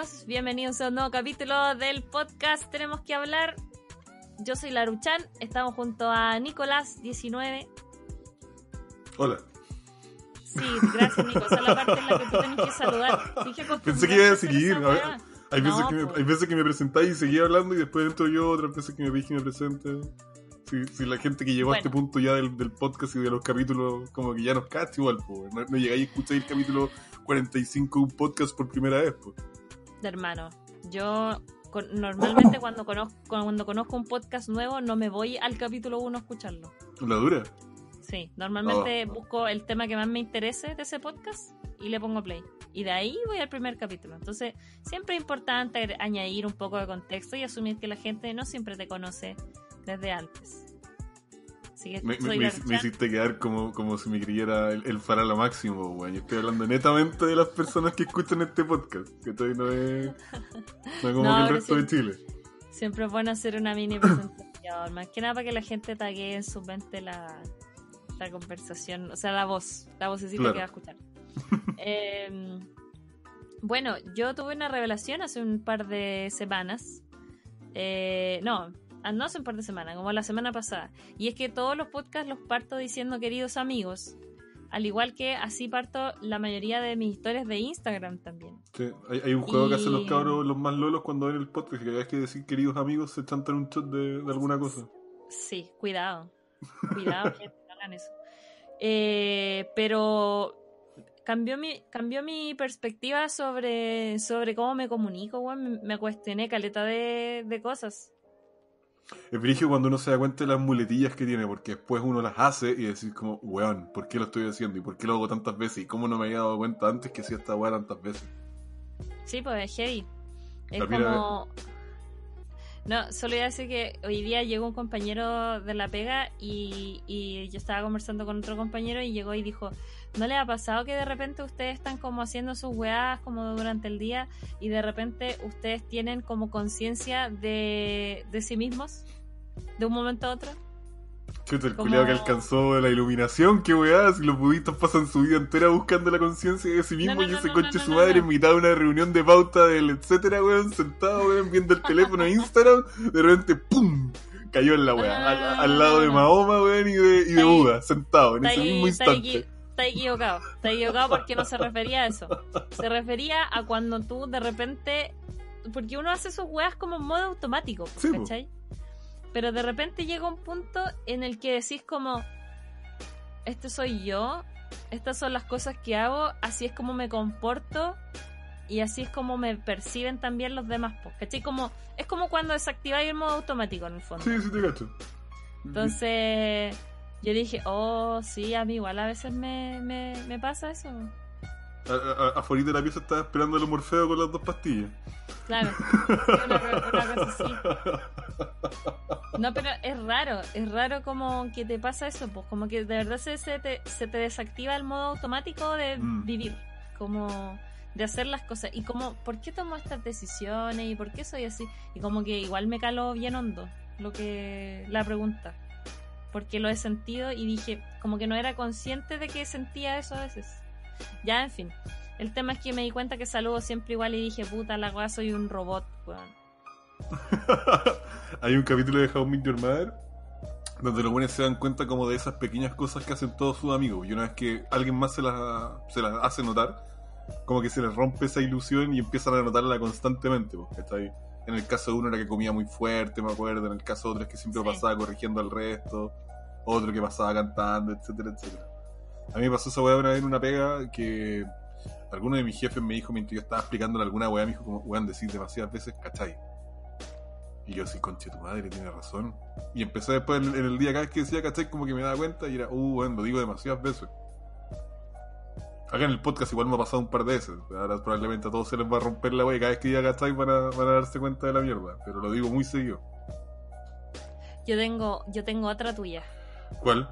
amigos, bienvenidos a un nuevo capítulo del podcast Tenemos que hablar. Yo soy Laruchan, estamos junto a Nicolás19. Hola. Sí, gracias Nico, esa es la parte en la que tú tenés que saludar. Dije Pensé que iba a seguir. esa a ver, weá. hay, veces No, que me, hay veces que me presentáis y seguía hablando y después entro yo, otras veces que me veis y me presente. Si, si la gente que llegó a este punto ya del, del podcast y de los capítulos, como que ya nos cacha igual, no, no llegáis a escuchar el capítulo 45 de un podcast por primera vez. De hermano, yo con- normalmente cuando conozco, cuando conozco un podcast nuevo no me voy al capítulo 1 a escucharlo. La dura. Sí, normalmente Oh. busco el tema que más me interese de ese podcast y le pongo play. Y de ahí voy al primer capítulo. Entonces, siempre es importante añadir un poco de contexto y asumir que la gente no siempre te conoce desde antes. Así que Me, soy hiciste quedar como, como si me creyera el, el farala máximo, weón. Yo estoy hablando netamente de las personas que escuchan este podcast, que todavía no es, no es como No, que el resto sí. de Chile. Siempre es bueno hacer una mini presentación. Más que nada para que la gente tague en su mente la, la conversación, o sea, la voz, la vocecita Claro. que va a escuchar. Eh, bueno, yo tuve una revelación hace un par de semanas. Eh, no, no hace un par de semanas, como la semana pasada. Y es que todos los podcasts los parto diciendo queridos amigos. Al igual que así parto la mayoría de mis historias de Instagram también. Sí, hay, hay un juego que hacen los Y- cabros, los más lolos, cuando ven el podcast, que cada vez que decir queridos amigos se chantan un shot de, de alguna cosa. Sí, cuidado. Cuidado, gente, no hagan eso. Eh, pero cambió mi, cambió mi perspectiva sobre, sobre cómo me comunico, weón. Me, me cuestioné caleta de, de cosas. Es brillo cuando uno se da cuenta de las muletillas que tiene, porque después uno las hace y decís como, weón, ¿por qué lo estoy haciendo? ¿Y por qué lo hago tantas veces? ¿Y cómo no me había dado cuenta antes que hacía esta weá tantas veces? Sí, pues es heavy. Es como. No, solo iba a decir que hoy día llegó un compañero de la pega y, y yo estaba conversando con otro compañero y llegó y dijo, ¿no le ha pasado que de repente ustedes están como haciendo sus weás como durante el día y de repente ustedes tienen como conciencia de, de sí mismos de un momento a otro? Chuta, el Como- que alcanzó la iluminación, qué weá, si los budistas pasan su vida entera buscando la conciencia de sí mismo No, no, y ese no, conche no, su madre en mitad de una reunión de pauta del etcétera, weón, sentado, weón, viendo el teléfono de Instagram, de repente, ¡pum! cayó en la weá, al, lado de. Mahoma, weón, y de, y de Buda, sentado, en ese mismo instante. Está equivocado, está equivocado porque no se refería a eso. Se refería a cuando tú de repente. Porque uno hace sus weas como en modo automático, Sí. ¿cachai? Pero de repente llega un punto en el que decís como. Este soy yo, estas son las cosas que hago, así es como me comporto y así es como me perciben también los demás, ¿cachai? Como, es como cuando desactiváis el modo automático en el fondo. Sí, sí te cacho. Entonces yo dije, oh, sí, a mí igual a veces me, me, me pasa eso. Afuera de la pieza estaba esperando el Morfeo con las dos pastillas. Claro, sí, una, una cosa así. No, pero es raro, es raro como que te pasa eso, pues como que de verdad se, se, te, se te desactiva el modo automático de Mm. vivir, como de hacer las cosas. Y como, ¿por qué tomo estas decisiones? ¿Y por qué soy así? Y como que igual me caló bien hondo lo que la pregunta. Porque lo he sentido y dije, como que no era consciente de que sentía eso a veces. Ya, en fin. El tema es que me di cuenta que saludo siempre igual y dije, puta la weá, soy un robot, weón. Hay un capítulo de How I Met Your Mother donde los buenos se dan cuenta como de esas pequeñas cosas que hacen todos sus amigos. Y una vez que alguien más se las, se las hace notar, como que se les rompe esa ilusión y empiezan a notarla constantemente. Porque está ahí. En el caso de uno era que comía muy fuerte, me acuerdo. En el caso de otro es que siempre Sí. pasaba corrigiendo al resto. Otro que pasaba cantando, etcétera, etcétera. A mí me pasó esa weá una vez en una pega que alguno de mis jefes me dijo mientras yo estaba explicándole alguna weá, me dijo como, weón, decís demasiadas veces, ¿cachai? Y yo así, conche tu madre, tiene razón. Y empecé después en, el día cada vez que decía ¿cachai? Como que me daba cuenta y era, uh, bueno, lo digo demasiadas veces. Acá en el podcast igual me ha pasado un par de veces. Ahora probablemente a todos se les va a romper la wea cada vez que diga ¿cachai? Van a, van a darse cuenta de la mierda. Pero lo digo muy seguido. Yo tengo, yo tengo otra tuya. ¿Cuál?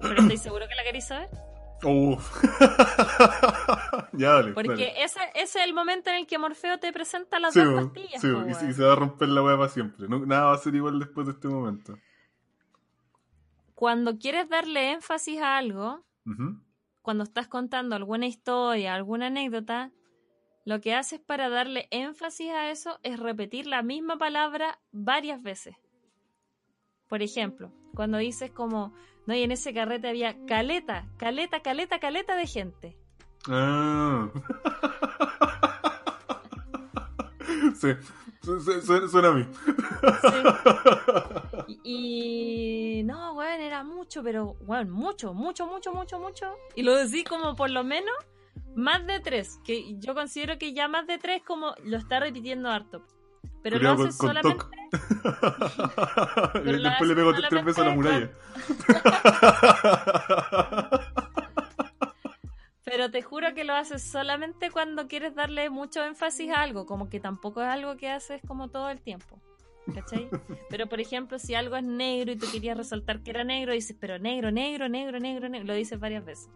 Pero estoy seguro que la queréis saber. Uf. ya, dale. Porque dale. ese, ese es el momento en el que Morfeo te presenta las Sí, dos pastillas. sí, y, se va a romper la wea para siempre. No- nada va a ser igual después de este momento. cuando quieres darle énfasis a algo, Ujú. Cuando estás contando alguna historia, alguna anécdota, lo que haces para darle énfasis a eso es repetir la misma palabra varias veces. Por ejemplo, cuando dices como, no, y en ese carrete había caleta, caleta, caleta, caleta de gente. Ah. sí, su- su- su- suena a mí. Sí. Y, y- no, weón, era mucho, pero, weón, mucho, mucho, mucho, mucho, mucho. Y lo decís como por lo menos más de tres, que yo considero que ya más de tres como lo está repitiendo harto. Pero lo Cuidado haces con- con solamente... Pero Después le pego tres veces a la muralla. Pero te juro que lo haces solamente cuando quieres darle mucho énfasis a algo, como que tampoco es algo que haces como todo el tiempo. ¿Cachai? Pero por ejemplo, si algo es negro y tú querías resaltar que era negro, dices, pero negro, negro, negro, negro, negro, lo dices varias veces.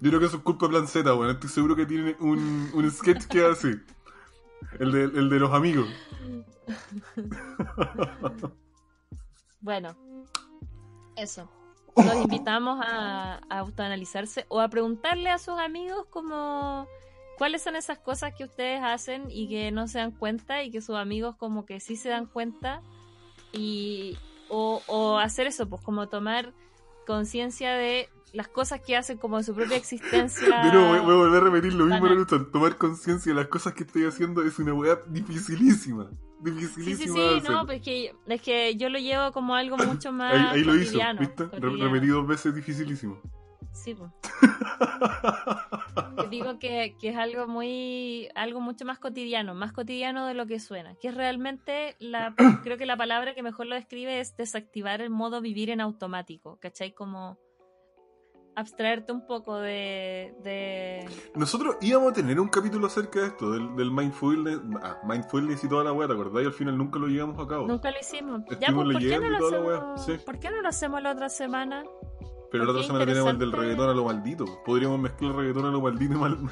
Yo creo que eso es culpa de Plan Z, weón. Estoy seguro que tiene un, un sketch que hace. El de, el de los amigos. Bueno, eso. Los invitamos a, a autoanalizarse o a preguntarle a sus amigos como cuáles son esas cosas que ustedes hacen y que no se dan cuenta y que sus amigos como que sí se dan cuenta y o, o hacer eso, pues como tomar conciencia de las cosas que hacen como de su propia existencia. De nuevo, voy, voy a volver a repetir lo mismo. Naruto. Tomar conciencia de las cosas que estoy haciendo es una weá dificilísima. Sí, Dificilísima sí, de sí, hacer. no, pues es que, es que yo lo llevo como algo mucho más ahí, ahí lo hizo, ¿viste? Re- repetí dos veces dificilísimo. Sí, pues. Digo que, que es algo muy, algo mucho más cotidiano, más cotidiano de lo que suena. Que es realmente la, creo que la palabra que mejor lo describe es desactivar el modo vivir en automático, ¿cachai? Como abstraerte un poco de, de... Nosotros íbamos a tener un capítulo acerca de esto, del, del mindfulness, ah, mindfulness y toda la weá, ¿te acordás? Y al final nunca lo llevamos a cabo. Nunca lo hicimos. Ya, pues, ¿por qué no lo hacemos? sí. ¿Por qué no lo hacemos la otra semana? Pero la otra semana tenemos el del reggaetón a lo maldito. Podríamos mezclar reggaetón a lo maldito y mal.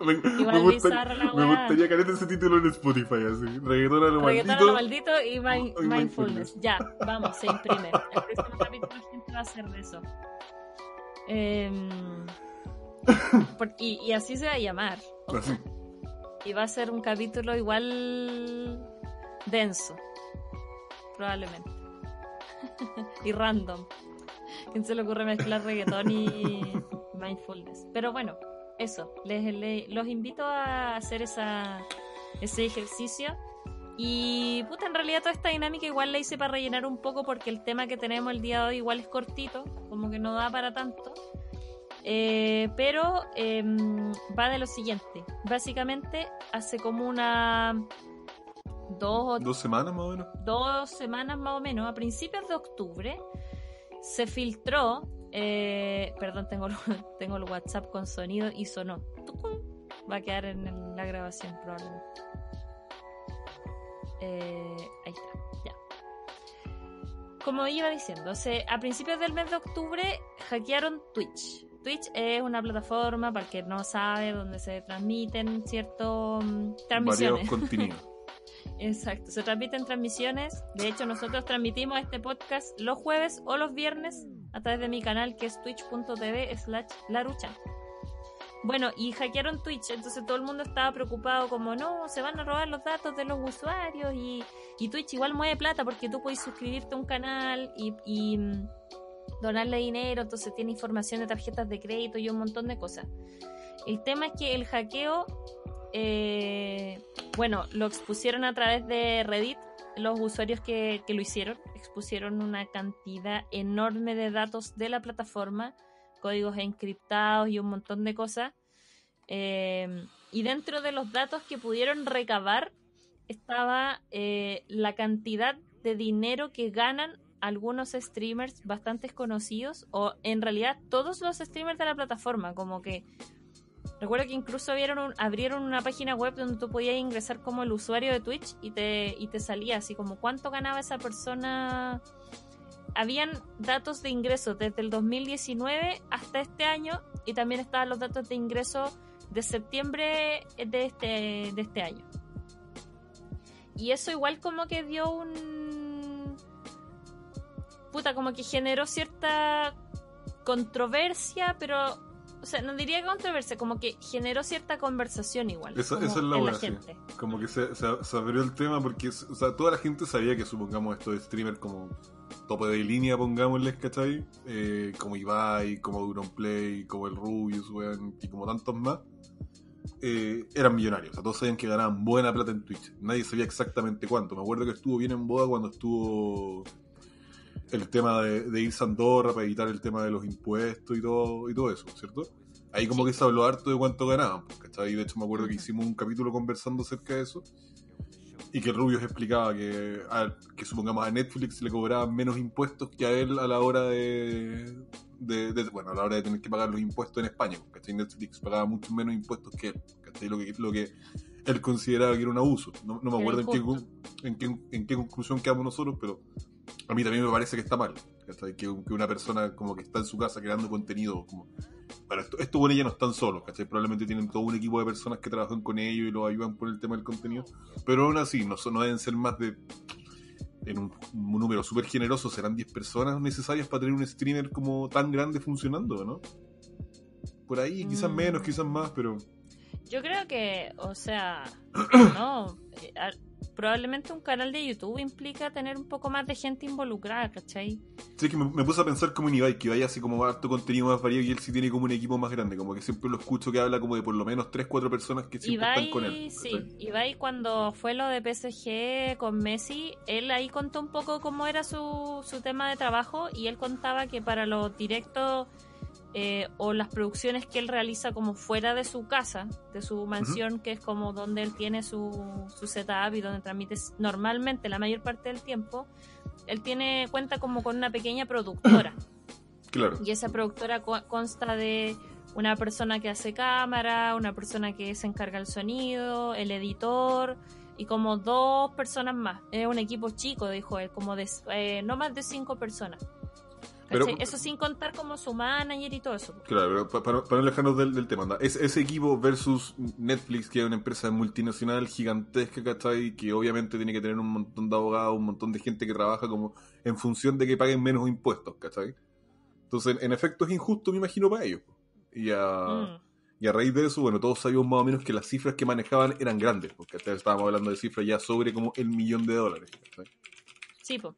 me, me gusta- me gustaría carete ese título en Spotify, así. Reggaetón a lo Reggaetón a maldito. lo maldito y mi- y mindfulness. Ya, vamos, se imprime. El próximo capítulo la gente va a hacer de eso. Em, y, y así se va a llamar. Así. Y va a ser un capítulo igual denso. Probablemente. y random. ¿Quién se le ocurre mezclar reggaetón y mindfulness? Pero bueno, eso. Les, les- los invito a hacer esa, ese ejercicio. Y puta, en realidad toda esta dinámica igual la hice para rellenar un poco porque el tema que tenemos el día de hoy igual es cortito, como que no da para tanto. Eh, pero em, va de lo siguiente. Básicamente hace como una dos semanas más o menos. dos semanas más o menos, a principios de octubre, se filtró. eh, perdón, tengo, el- tengo el WhatsApp con sonido y sonó. Va a quedar en la grabación probablemente. Eh, ahí está, ya. Como iba diciendo, se- a principios del mes de octubre hackearon Twitch. Twitch es una plataforma, para el que no sabe, donde se transmiten ciertas transmisiones. Variados contenidos. Exacto, se transmiten transmisiones. De hecho, nosotros transmitimos este podcast los jueves o los viernes a través de mi canal que es twitch.tv slash laruchan. Bueno, y hackearon Twitch, entonces todo el mundo estaba preocupado como, no, se van a robar los datos de los usuarios y, y Twitch igual mueve plata porque tú puedes suscribirte a un canal y, y, mm, donarle dinero, entonces tiene información de tarjetas de crédito y un montón de cosas. El tema es que el hackeo eh, bueno, lo expusieron a través de Reddit. Los usuarios que, que lo hicieron expusieron una cantidad enorme de datos de la plataforma, códigos encriptados y un montón de cosas. Eh, y dentro de los datos que pudieron recabar estaba eh, la cantidad de dinero que ganan algunos streamers bastante conocidos, o en realidad todos los streamers de la plataforma, como que Recuerdo que incluso abrieron, abrieron una página web donde tú podías ingresar como el usuario de Twitch y te, y te salía así como cuánto ganaba esa persona. Habían datos de ingreso desde el 2019 hasta este año y también estaban los datos de ingreso de septiembre de este, de este año. Y eso igual como que dio un... puta, como que generó cierta controversia, pero, o sea, no diría controversia, como que generó cierta conversación igual. Esa, esa es la en buena, sí. gente. Como que se, se, se abrió el tema porque, o sea, toda la gente sabía que supongamos esto de streamer como tope de línea, pongámosles, ¿cachai? Eh, como Ibai, como Duronplay, como el Rubius, weón, y como tantos más, eh, eran millonarios. O sea, todos sabían que ganaban buena plata en Twitch. Nadie sabía exactamente cuánto. Me acuerdo que estuvo bien en boda cuando estuvo el tema de, de irse a Andorra para evitar el tema de los impuestos y todo, y todo eso, ¿cierto? Ahí como que se habló harto de cuánto ganaban, pues, ¿cachai? De hecho me acuerdo que hicimos un capítulo conversando acerca de eso y que Rubius explicaba que, a- que supongamos a Netflix le cobraban menos impuestos que a él a la hora de, de- de- bueno, a la hora de tener que pagar los impuestos en España, ¿cachai? Netflix pagaba mucho menos impuestos que él, ¿cachai? Lo que, lo que él consideraba que era un abuso. No, no me acuerdo en qué, en, qué, en qué conclusión quedamos nosotros, pero a mí también me parece que está mal. ¿cachai? Que, que una persona como que está en su casa creando contenido, como... Bueno, esto, estos buenos ya no están solos, ¿cachai? Probablemente tienen todo un equipo de personas que trabajan con ellos y los ayudan por el tema del contenido, pero aún así, no, no deben ser más de... En un, un número súper generoso, serán 10 personas necesarias para tener un streamer como tan grande funcionando, ¿no? Por ahí, quizás Mm. menos, quizás más, pero... Yo creo que, o sea, no, eh, probablemente un canal de YouTube implica tener un poco más de gente involucrada, ¿cachai? Sí, que me, me puse a pensar como en Ibai, que Ibai hace como harto contenido más variado y él sí tiene como un equipo más grande, como que siempre lo escucho que habla como de por lo menos 3, 4 personas que siempre Ibai, están con él. sí, ¿cachai? Ibai cuando fue lo de PSG con Messi, él ahí contó un poco cómo era su, su tema de trabajo y él contaba que para los directos eh, o las producciones que él realiza como fuera de su casa, de su mansión, que es como donde él tiene su, su setup y donde transmite normalmente la mayor parte del tiempo, él tiene cuenta como con una pequeña productora. Claro. Y esa productora co- consta de una persona que hace cámara, una persona que se encarga del sonido, el editor y como dos personas más. Es un equipo chico, dijo él, como de eh, no más de cinco personas. Eso sin contar como su manager y todo eso. Claro, pero pa- para, para no alejarnos del, del tema, anda. Es, ese equipo versus Netflix, que es una empresa multinacional gigantesca, ¿cachai? Que obviamente tiene que tener un montón de abogados, un montón de gente que trabaja como en función de que paguen menos impuestos, ¿cachai? Entonces, en efecto, es injusto, me imagino, para ellos. Y a, Mm. y a raíz de eso, bueno, todos sabíamos más o menos que las cifras que manejaban eran grandes, porque estábamos hablando de cifras ya sobre como el millón de dólares, ¿cachai? Sí, po.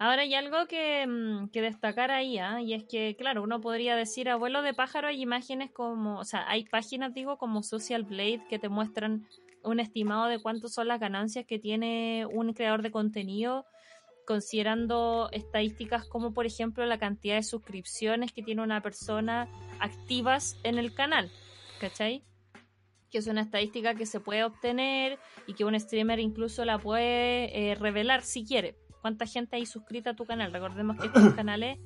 Ahora hay algo que, mm, destacar ahí, ¿ah? y es que, claro, uno podría decir, abuelo de pájaro, hay imágenes como, o sea, hay páginas, digo, como Social Blade que te muestran un estimado de cuánto son las ganancias que tiene un creador de contenido, considerando estadísticas como, por ejemplo, la cantidad de suscripciones que tiene una persona activas en el canal, ¿cachai? que es una estadística que se puede obtener y que un streamer incluso la puede eh, revelar si quiere. ¿Cuánta gente hay suscrita a tu canal? Recordemos que estos canales,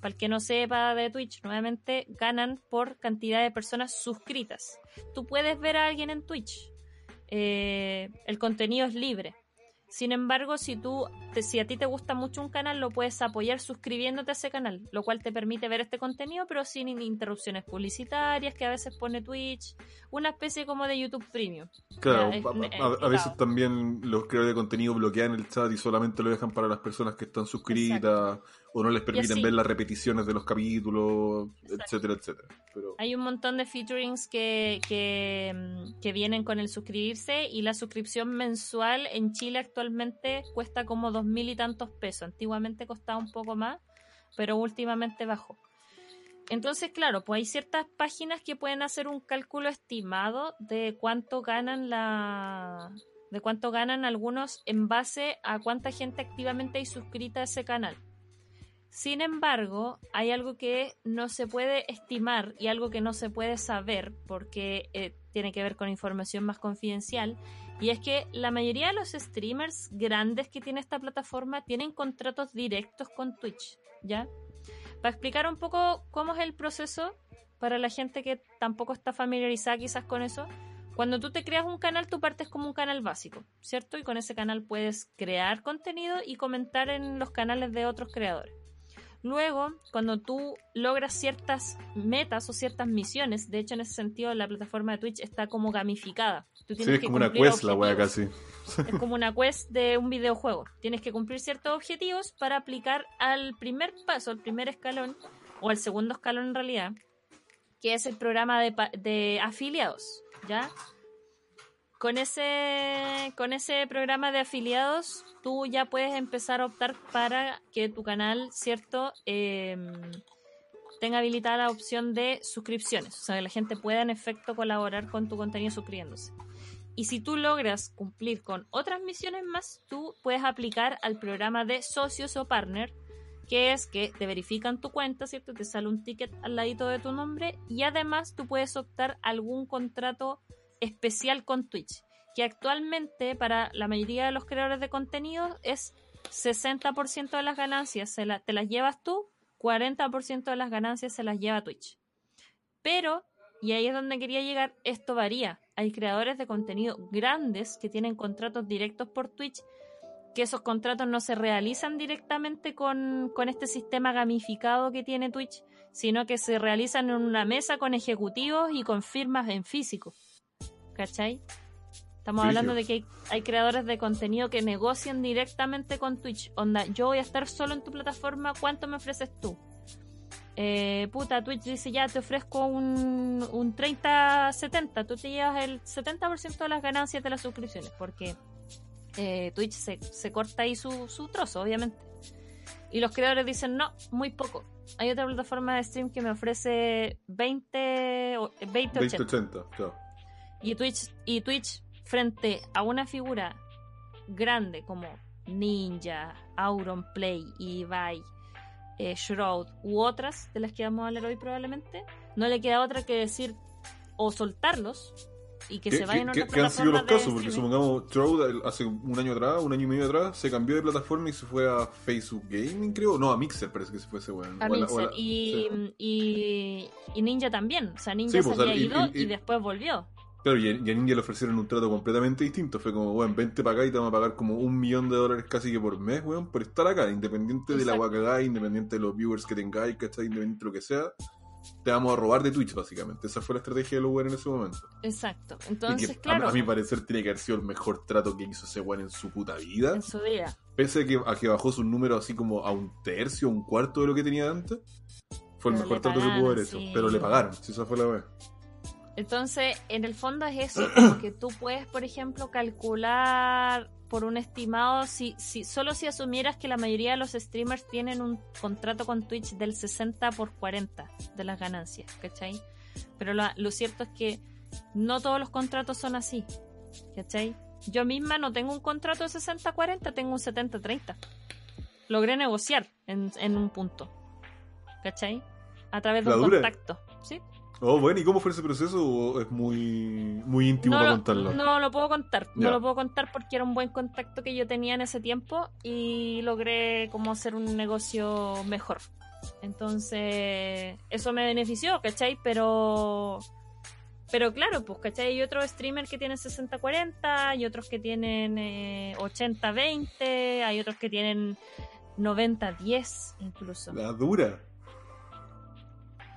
para el que no sepa de Twitch, nuevamente ganan por cantidad de personas suscritas. Tú puedes ver a alguien en Twitch. Eh, el contenido es libre. Sin embargo, si tú, te- si a ti te gusta mucho un canal, lo puedes apoyar suscribiéndote a ese canal, lo cual te permite ver este contenido, pero sin interrupciones publicitarias que a veces pone Twitch, una especie como de YouTube Premium. Claro, es- a, veces también los creadores de contenido bloquean el chat y solamente lo dejan para las personas que están suscritas o no les permiten así. ver las repeticiones de los capítulos, Exacto. etcétera, etcétera. Pero Hay un montón de featurings que, que, mm, que vienen con el suscribirse y la suscripción mensual en Chile actualmente cuesta como dos mil y tantos pesos. Antiguamente costaba un poco más, pero últimamente bajó. Entonces, claro, pues hay ciertas páginas que pueden hacer un cálculo estimado de cuánto ganan la de cuánto ganan algunos en base a cuánta gente activamente hay suscrita a ese canal. Sin embargo, hay algo que no se puede estimar y algo que no se puede saber porque eh, tiene que ver con información más confidencial y es que la mayoría de los streamers grandes que tiene esta plataforma tienen contratos directos con Twitch, ¿ya? Para explicar un poco cómo es el proceso para la gente que tampoco está familiarizada quizás con eso, cuando tú te creas un canal, tú partes como un canal básico, ¿cierto? Y con ese canal puedes crear contenido y comentar en los canales de otros creadores. Luego, cuando tú logras ciertas metas o ciertas misiones, de hecho en ese sentido la plataforma de Twitch está como gamificada. Tú Sí, tienes es que como una quest la wea casi. Es como una quest de un videojuego. Tienes que cumplir ciertos objetivos para aplicar al primer paso, al primer escalón, o al segundo escalón en realidad, que es el programa de, de afiliados, ¿ya? Con ese, con ese programa de afiliados, tú ya puedes empezar a optar para que tu canal, ¿cierto? Em, tenga habilitada la opción de suscripciones. O sea, que la gente pueda en efecto colaborar con tu contenido suscribiéndose. Y si tú logras cumplir con otras misiones más, tú puedes aplicar al programa de socios o partner, que es que te verifican tu cuenta, ¿cierto? Te sale un ticket al ladito de tu nombre y además tú puedes optar algún contrato especial con Twitch, que actualmente para la mayoría de los creadores de contenido es 60% de las ganancias se la- te las llevas tú, 40% de las ganancias se las lleva Twitch. Pero, y ahí es donde quería llegar, esto varía. Hay creadores de contenido grandes que tienen contratos directos por Twitch, que esos contratos no se realizan directamente con, con este sistema gamificado que tiene Twitch, sino que se realizan en una mesa con ejecutivos y con firmas en físico. ¿Cachai? Estamos hablando de que hay, hay creadores de contenido que negocian directamente con Twitch. Onda, yo voy a estar solo en tu plataforma, ¿cuánto me ofreces tú? Eh, puta, Twitch dice ya te ofrezco un, un 30-70, tú te llevas el 70% de las ganancias de las suscripciones, porque eh, Twitch se, se corta ahí su, su trozo, obviamente. Y los creadores dicen, no, muy poco. Hay otra plataforma de stream que me ofrece 20, o- 20 80. 2080, claro. Y Twitch, y Twitch frente a una figura grande como Ninja, Auronplay, Ibai, eh, Shroud u otras de las que vamos a hablar hoy probablemente, no le queda otra que decir o soltarlos y que ¿Qué, se vayan a otra qué han sido los casos? Porque supongamos, el- hace un año atrás, un año y medio atrás, se cambió de plataforma y se fue a Facebook Gaming, creo. No, a Mixer parece que se fue ese weón. A Mixer. y, y, Ninja también. O sea, Ninja Sí, se pues, había ido y- después volvió. Claro, y a, y a Ninja le ofrecieron un trato completamente distinto. Fue como, weón, vente para acá y te vamos a pagar como un millón de dólares casi que por mes, weón, por estar acá, independiente de la hagáis, independiente de los viewers que tengáis, ¿cachai? Independiente de lo que sea. Te vamos a robar de Twitch, básicamente. Esa fue la estrategia de los en ese momento. Exacto. Entonces, que a- claro, a, mi parecer tiene que haber sido el mejor trato que hizo ese weón en su puta vida. en su vida. Pese a que, a que bajó su número así como a un tercio, un cuarto de lo que tenía antes. Fue el Pero mejor trato que pudo haber hecho. sí. Pero le pagaron, si esa fue la vez. Entonces, en el fondo es eso, como que tú puedes, por ejemplo, calcular por un estimado, si, si solo si asumieras que la mayoría de los streamers tienen un contrato con Twitch del 60 por 40 de las ganancias, ¿cachai? Pero lo, lo cierto es que no todos los contratos son así, ¿cachai? Yo misma no tengo un contrato de 60-40, tengo un 70-30. Logré negociar en, en un punto, ¿cachai? A través de ¿La un contacto, ¿sí? Oh, bueno, ¿y cómo fue ese proceso? ¿O es muy, muy íntimo no, para lo- contarlo? no lo puedo contar, no lo puedo contar porque era un buen contacto que yo tenía en ese tiempo y logré como hacer un negocio mejor. Entonces, eso me benefició, ¿cachai? Pero, pero claro, pues, ¿cachai? Hay otros streamers que tienen 60-40, hay otros que tienen eh, 80-20, hay otros que tienen 90-10 incluso. La dura.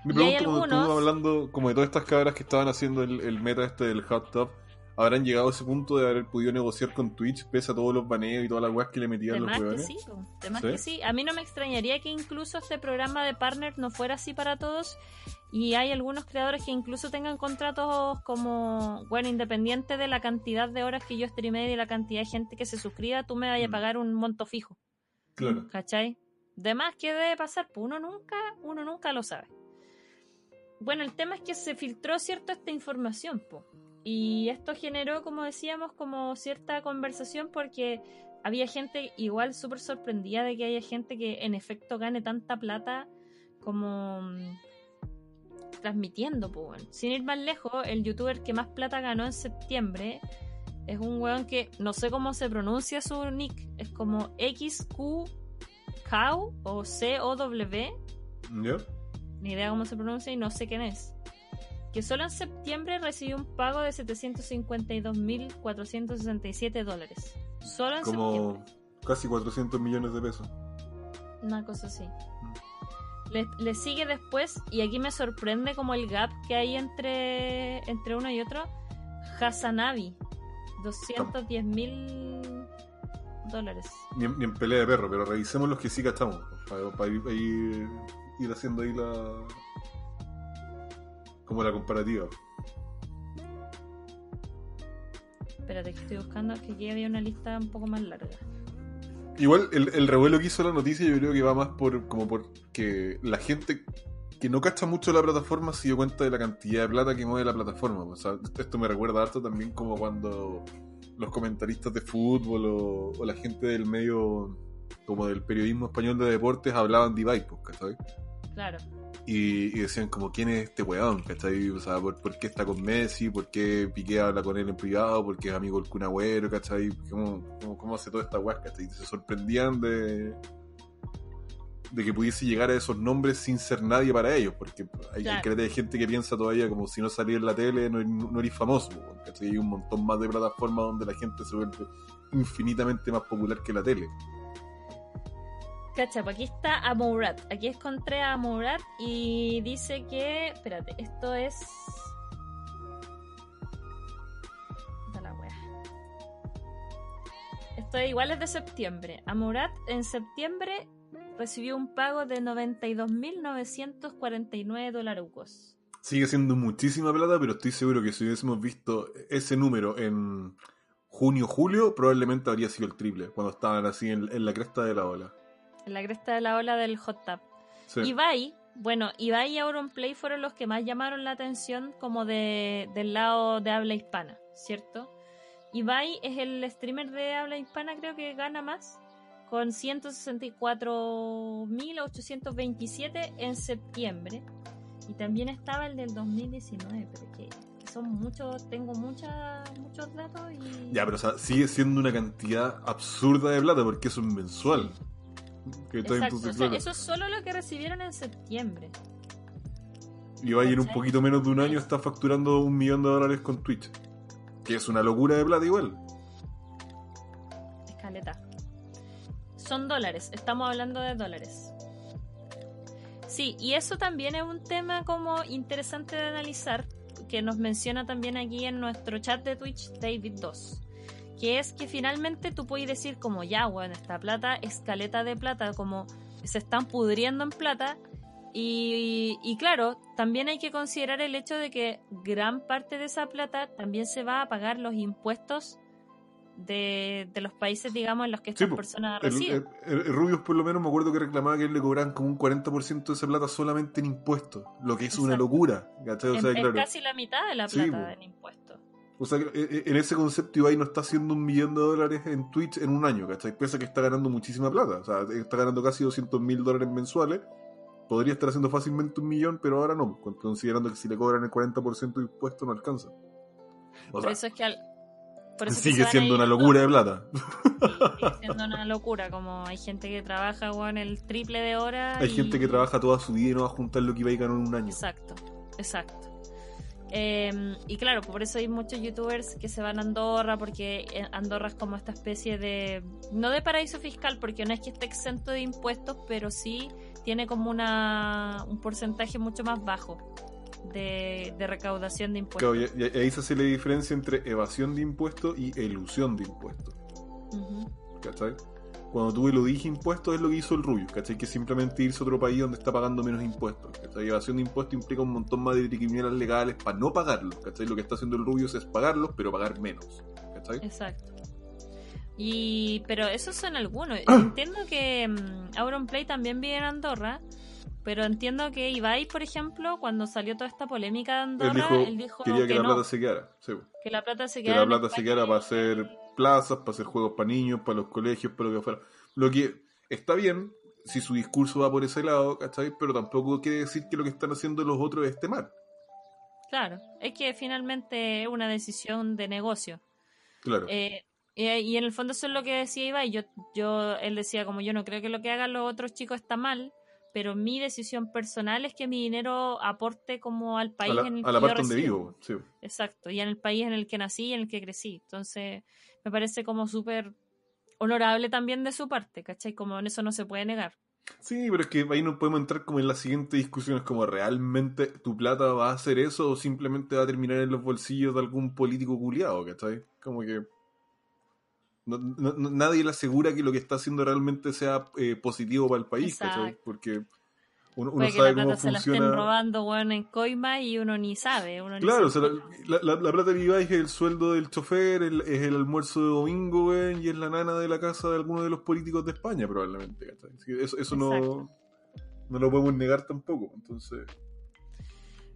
Me pregunto, cuando algunos- estuvo hablando como de todas estas cabras que estaban haciendo el, el meta este del hot top, habrán llegado a ese punto de haber podido negociar con Twitch pese a todos los baneos y todas las weas que le metían De los sí, po, de más ¿Sí? que sí. A mí no me extrañaría que incluso este programa de partner no fuera así para todos. Y hay algunos creadores que incluso tengan contratos como, bueno, independiente de la cantidad de horas que yo streamé y de la cantidad de gente que se suscriba, tú me vayas a Mm. pagar un monto fijo. Claro. ¿Cachai? De más que debe pasar, pues uno nunca, uno nunca lo sabe. Bueno, el tema es que se filtró cierto esta información, po. Y esto generó, como decíamos, como cierta conversación porque había gente igual súper sorprendida de que haya gente que en efecto gane tanta plata como mm, transmitiendo, po, weón. Sin ir más lejos, el youtuber que más plata ganó en septiembre es un weón que no sé cómo se pronuncia su nick, es como XQ o C-O-W, ¿Ya? Ni idea cómo se pronuncia y no sé quién es. Que solo en septiembre recibió un pago de 752.467 dólares. Solo en Como septiembre. casi 400 millones de pesos. Una cosa así. Le, le sigue después, y aquí me sorprende como el gap que hay entre, entre uno y otro. Hasanabi, 210 mil dólares. Ni, en- ni en pelea de perro, pero revisemos los que sí cachamos. Para, ir, pa' ir- ir haciendo ahí la. Como la comparativa. Espérate, que estoy buscando, que aquí había una lista un poco más larga. Igual el, el revuelo que hizo la noticia yo creo que va más por como por que la gente que no cacha mucho la plataforma se dio cuenta de la cantidad de plata que mueve la plataforma. O sea, esto me recuerda harto también como cuando los comentaristas de fútbol o, o la gente del medio como del periodismo español de deportes hablaban de Ibai, pues, ¿cachai? Claro. Y, y decían como, ¿quién es este weón? ¿Cachai? O sea, ¿por, por qué está con Messi? ¿Por qué Piqué habla con él en privado? ¿Por qué es amigo del Kun Agüero? ¿Cachai? ¿Cómo, cómo, cómo hace toda esta weá? ¿Cachai? Se sorprendían de de que pudiese llegar a esos nombres sin ser nadie para ellos, porque hay, Claro. hay gente que piensa todavía como si no salía en la tele no, no eres famoso. Hay un montón más de plataformas donde la gente se vuelve infinitamente más popular que la tele. Cacha, pues aquí está Amourat. Aquí encontré a Amourat y dice que. Espérate, esto es. La wea. Esto es igual es de septiembre. Amourat en septiembre recibió un pago de 92.949 dolarucos. Sigue siendo muchísima plata, pero estoy seguro que si hubiésemos visto ese número en junio, julio, probablemente habría sido el triple, cuando estaban así en, en la cresta de la ola. En la cresta de la ola del hot tub. Sí. Ibai, bueno, Ibai y Auronplay fueron los que más llamaron la atención como de, del lado de habla hispana, ¿cierto? Ibai es el streamer de habla hispana, creo que gana más, con 164.827 en septiembre. Y también estaba el del 2019, pero que, que son muchos, tengo mucha, muchos datos y... Ya, pero o sea, sigue siendo una cantidad absurda de plata porque eso es mensual. Que Exacto, o sea, eso es solo lo que recibieron en septiembre. Y va a ir un poquito menos de un año, está facturando un millón de dólares con Twitch. Que es una locura de plata igual. Son dólares, estamos hablando de dólares. Sí, y eso también es un tema como interesante de analizar, que nos menciona también aquí en nuestro chat de Twitch David 2. Que es que finalmente tú puedes decir como ya, bueno, esta plata, escaleta de plata, como se están pudriendo en plata. Y claro, también hay que considerar el hecho de que gran parte de esa plata también se va a pagar los impuestos de, de los países, digamos, en los que estas personas El, residen. el- el Rubius por lo menos me acuerdo que reclamaba que él le cobraban como un 40% de esa plata solamente en impuestos. Lo que es una locura. ¿cachai? O En- sea, es claro. casi la mitad de la plata en impuestos. O sea, eh, en ese concepto Ibai no está haciendo un millón de dólares en Twitch en un año, ¿cachai? Pese a que está ganando muchísima plata. O sea, está ganando casi 200 mil dólares mensuales. Podría estar haciendo fácilmente un millón, pero ahora no, con- considerando que si le cobran el 40% de impuestos no alcanza. O Por sea, eso es que al- por eso sigue a siendo una locura de plata. Sigue siendo una locura, como hay gente que trabaja weón, el triple de horas. Hay y- gente que trabaja toda su vida y no va a juntar lo que Ibai ganó en un año. Exacto, exacto. Eh, y claro, por eso hay muchos youtubers que se van a Andorra, porque eh, Andorra es como esta especie de. No de paraíso fiscal, porque no es que esté exento de impuestos, pero sí tiene como una un porcentaje mucho más bajo de, de recaudación de impuestos. Claro, y, y ahí se hace la diferencia entre evasión de impuestos y elusión de impuestos. ¿Cachai? Cuando tú eludís impuestos es lo que hizo el Rubio, ¿cachai? Que simplemente irse a otro país donde está pagando menos impuestos. ¿cachai? Evasión de impuestos implica un montón más de criminales legales para no pagarlos, ¿cachai? Lo que está haciendo el Rubio es pagarlos, pero pagar menos, ¿cachai? Exacto. Y, pero esos son algunos. Entiendo que mm, Auronplay también vive en Andorra, pero entiendo que Ibai, por ejemplo, cuando salió toda esta polémica de Andorra, Él dijo, él dijo quería que, que la no, plata se quedara, sí, que la plata se que quedara la en plata se España quedara para hacer plazas, para hacer juegos para niños, para los colegios, para lo que fuera. Lo que está bien si su discurso va por ese lado, ¿cachai? Pero tampoco quiere decir que lo que están haciendo los otros esté mal. Claro, es que finalmente es una decisión de negocio. Claro. Eh, y, y en el fondo eso es lo que decía Ibai. Yo, yo, él decía como yo no creo que lo que hagan los otros chicos está mal, pero mi decisión personal es que mi dinero aporte como al país la, en el a la que yo parte donde vivo, sí. Exacto, y en el país en el que nací y en el que crecí. Entonces, me parece como súper honorable también de su parte, ¿cachai? Como en eso no se puede negar. Sí, pero es que ahí no podemos entrar como en la siguiente discusión, es como realmente tu plata va a hacer eso o simplemente va a terminar en los bolsillos de algún político culiado, ¿cachai? Como que no- no- nadie le asegura que lo que está haciendo realmente sea eh, positivo para el país, ¿cachai? Porque uno, uno Puede que sabe la cómo plata se la estén funciona. robando, weón, en coima y uno ni sabe. Uno ni Claro, o sea, la, la- la plata de Ibai es el sueldo del chofer, el- es el almuerzo de domingo, weón, y es la nana de la casa de alguno de los políticos de España, probablemente. ¿cachai? Así que Eso, eso no, no lo podemos negar tampoco. Entonces,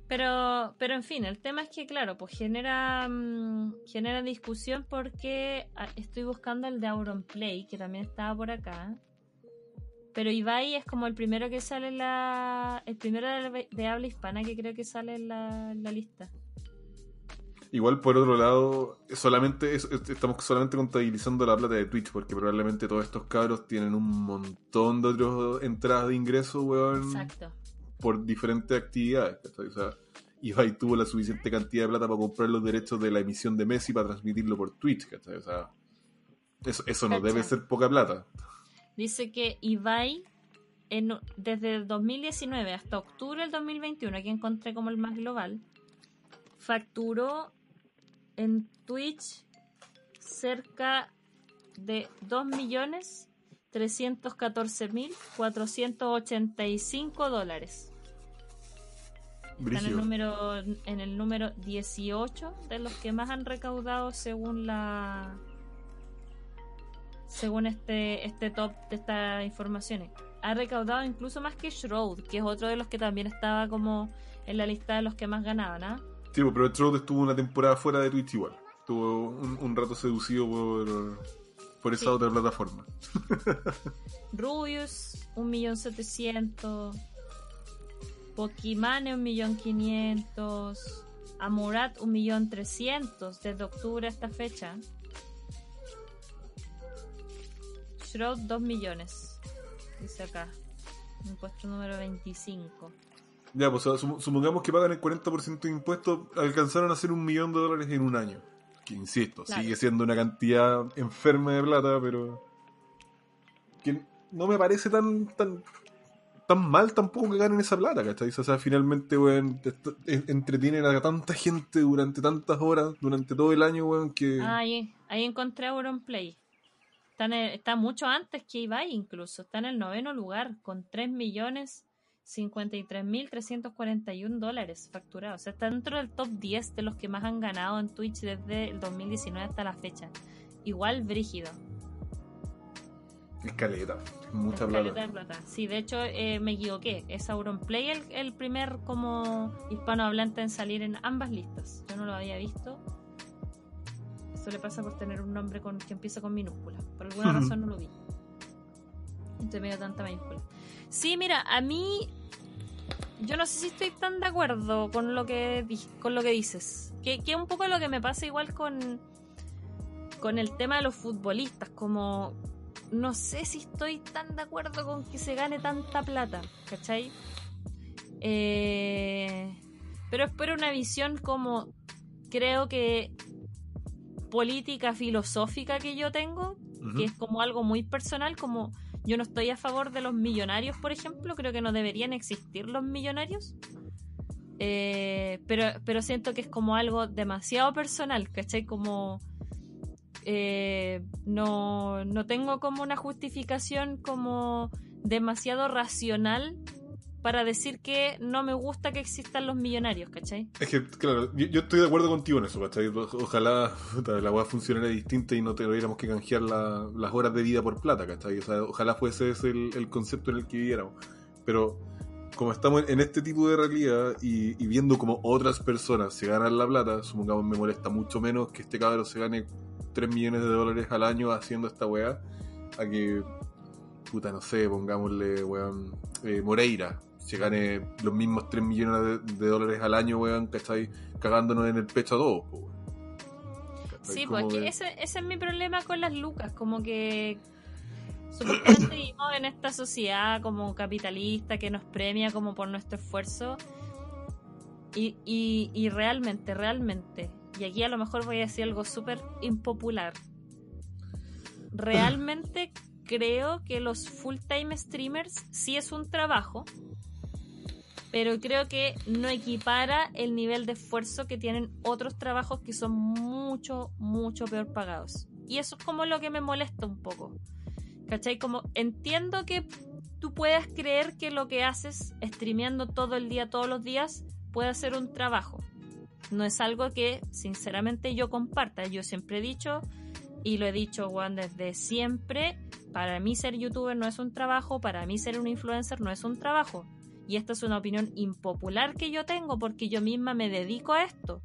Pero, pero en fin, el tema es que, claro, pues genera, mm, genera discusión porque ah, estoy buscando el de Auronplay, que también estaba por acá. Pero Ibai es como el primero que sale en la. El primero de, de habla hispana que creo que sale en la, en la lista. igual por otro lado, solamente es- es- estamos solamente contabilizando la plata de Twitch, porque probablemente todos estos cabros tienen un montón de otras entradas de ingresos, weón, Exacto. Por diferentes actividades. O sea, Ibai tuvo la suficiente cantidad de plata para comprar los derechos de la emisión de Messi para transmitirlo por Twitch. ¿cachai? O sea, eso, eso no debe ser poca plata. Dice que Ibai, en- desde el 2019 hasta octubre del 2021, aquí encontré como el más global, facturó en Twitch cerca de 2.314.485 dólares. Está en el, número, en el número 18 de los que más han recaudado según la según este, este top de estas informaciones. Ha recaudado incluso más que Shroud, que es otro de los que también estaba como en la lista de los que más ganaban, ¿ah? Sí, pues, pero Trout estuvo una temporada fuera de Twitch igual. Estuvo un, un rato seducido por, por esa Sí. otra plataforma. Rubius, 1.700.000. Pokimane, 1.500.000. Amurat, 1.300.000 desde octubre a esta fecha. Shroud, 2 millones. Dice acá. Un puesto número 25. Ya, pues supongamos que pagan el 40% de impuestos, alcanzaron a hacer un millón de dólares en un año. Que insisto, Claro. sigue siendo una cantidad enferma de plata, pero. que no me parece tan tan tan mal tampoco que ganen esa plata, ¿cachai? O sea, finalmente, weón, entretienen a tanta gente durante tantas horas, durante todo el año, weón, que. Ah, ahí, ahí encontré Auronplay. Está, en está mucho antes que Ibai incluso. Está en el noveno lugar con 3 millones 53.341 dólares facturados. O sea, está dentro del top 10 de los que más han ganado en Twitch desde el 2019 hasta la fecha. Igual brígido. Es caleta, es mucha Es plata. caleta de plata. Sí, de hecho eh, me equivoqué. Es Auronplay el, el primer como hispanohablante en salir en ambas listas. Yo no lo había visto. Esto le pasa por tener un nombre con, que empieza con minúscula. Por alguna razón no lo vi. Entre medio de tanta mayúscula. Sí, mira, a mí yo no sé si estoy tan de acuerdo con lo que con lo que dices. Que, que un poco lo que me pasa igual con con el tema de los futbolistas, como no sé si estoy tan de acuerdo con que se gane tanta plata, ¿cachai? Eh, pero es por una visión como creo que política filosófica que yo tengo, que es como algo muy personal, como yo no estoy a favor de los millonarios, por ejemplo, creo que no deberían existir los millonarios. Eh, pero, pero siento que es como algo demasiado personal, ¿cachai? Como eh, no, no tengo como una justificación como demasiado racional para decir que no me gusta que existan los millonarios, ¿cachai? Es que, claro, yo, estoy de acuerdo contigo en eso, ¿cachai? Ojalá la weá funcionara distinta y no tuviéramos que canjear la- las horas de vida por plata, ¿cachai? O sea, ojalá fuese ese el, concepto en el que viviéramos. Pero como estamos en este tipo de realidad y, y viendo como otras personas se ganan la plata, supongamos me molesta mucho menos que este cabrón se gane 3 millones de dólares al año haciendo esta weá, a que, puta, no sé, pongámosle, weón, eh, Moreira, se gane los mismos 3 millones de, de dólares al año, weón, ¿cachai? Cagándonos en el pecho a todos. Sí, pues es que que- ese, ese es mi problema con las lucas, como que supuestamente vivimos en esta sociedad como capitalista que nos premia como por nuestro esfuerzo y, y, y realmente, realmente, y aquí a lo mejor voy a decir algo súper impopular, realmente creo que los full-time streamers sí es un trabajo, pero creo que no equipara el nivel de esfuerzo que tienen otros trabajos que son mucho, mucho peor pagados. Y eso es como lo que me molesta un poco. ¿Cachai? Como entiendo que tú puedas creer que lo que haces streameando todo el día, todos los días, puede ser un trabajo. No es algo que sinceramente yo comparta. Yo siempre he dicho, y lo he dicho Juan desde siempre, para mí ser youtuber no es un trabajo, para mí ser un influencer no es un trabajo. Y esta es una opinión impopular que yo tengo porque yo misma me dedico a esto.